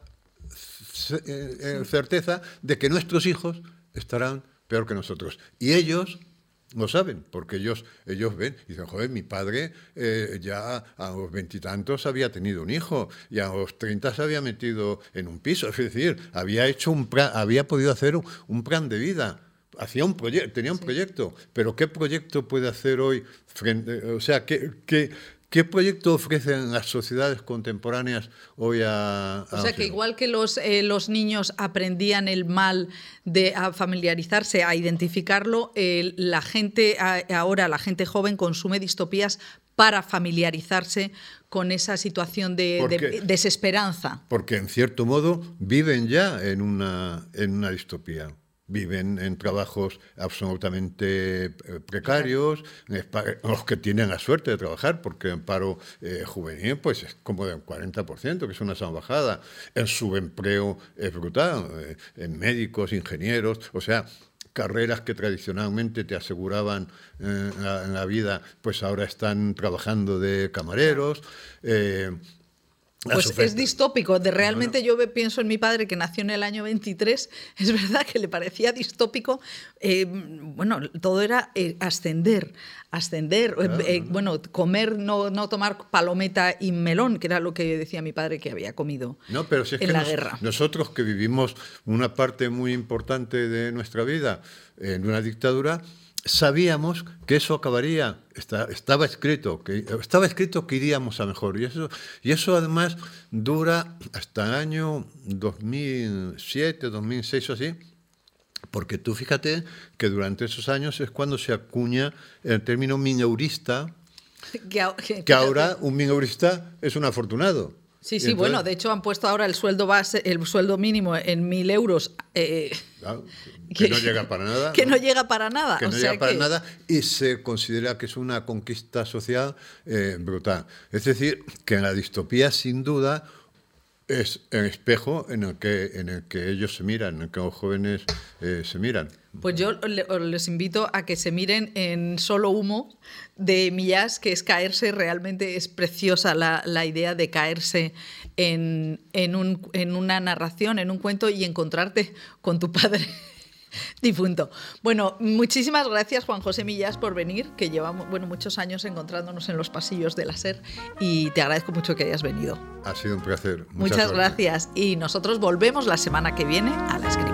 eh, eh, certeza de que nuestros hijos estarán peor que nosotros. Y ellos lo saben, porque ellos, ellos ven y dicen, joder, mi padre eh, ya a los veintitantos había tenido un hijo y a los treinta se había metido en un piso. Es decir, había, hecho un había podido hacer un, plan de vida. Hacía un tenía un proyecto, pero ¿qué proyecto puede hacer hoy? Frente, o sea, ¿qué, qué, ¿Qué proyecto ofrecen las sociedades contemporáneas hoy a... o sea, que igual que los, eh, los niños aprendían el mal de a familiarizarse, a identificarlo, la gente ahora, la gente joven consume distopías para familiarizarse con esa situación de, desesperanza. Porque en cierto modo viven ya en una, en una distopía viven en trabajos absolutamente eh, precarios, los que tienen la suerte de trabajar, porque en paro eh, juvenil pues es como del 40%, que es una salvajada. El subempleo es brutal, eh, en médicos, ingenieros, o sea, carreras que tradicionalmente te aseguraban en la, vida, pues ahora están trabajando de camareros. Pues es distópico. De realmente yo pienso en mi padre que nació en el año 23. Es verdad que le parecía distópico. Eh, bueno, todo era eh, ascender, ascender. Eh, bueno, comer, no, no, tomar palometa y melón, que era lo que decía mi padre que había comido no, pero si es en que la guerra. Nosotros que vivimos una parte muy importante de nuestra vida en una dictadura, sabíamos que eso acabaría, estaba escrito, que estaba escrito que iríamos a mejor. Y eso, y eso además dura hasta el año 2007, 2006 o así, porque tú fíjate que durante esos años es cuando se acuña el término mineurista, que, ahora un mineurista es un afortunado. Sí, sí, bueno, de hecho han puesto ahora el sueldo base, el sueldo mínimo en mil euros. Eh, que, no llega para nada. Que no, llega para nada. Que no llega para nada y se considera que es una conquista social eh, brutal. Es decir, que en la distopía, sin duda, es el espejo en el que, en el que ellos se miran, en el que los jóvenes eh, se miran. Pues yo les invito a que se miren en Solo Humo de Millás, que es caerse, realmente es preciosa la, la idea de caerse en, en, un, en una narración, en un cuento y encontrarte con tu padre difunto. Bueno, muchísimas gracias Juan José Millas por venir, que llevamos bueno, muchos años encontrándonos en los pasillos de la SER y te agradezco mucho que hayas venido. Ha sido un placer. Muchas, gracias. Y nosotros volvemos la semana que viene a la escritura.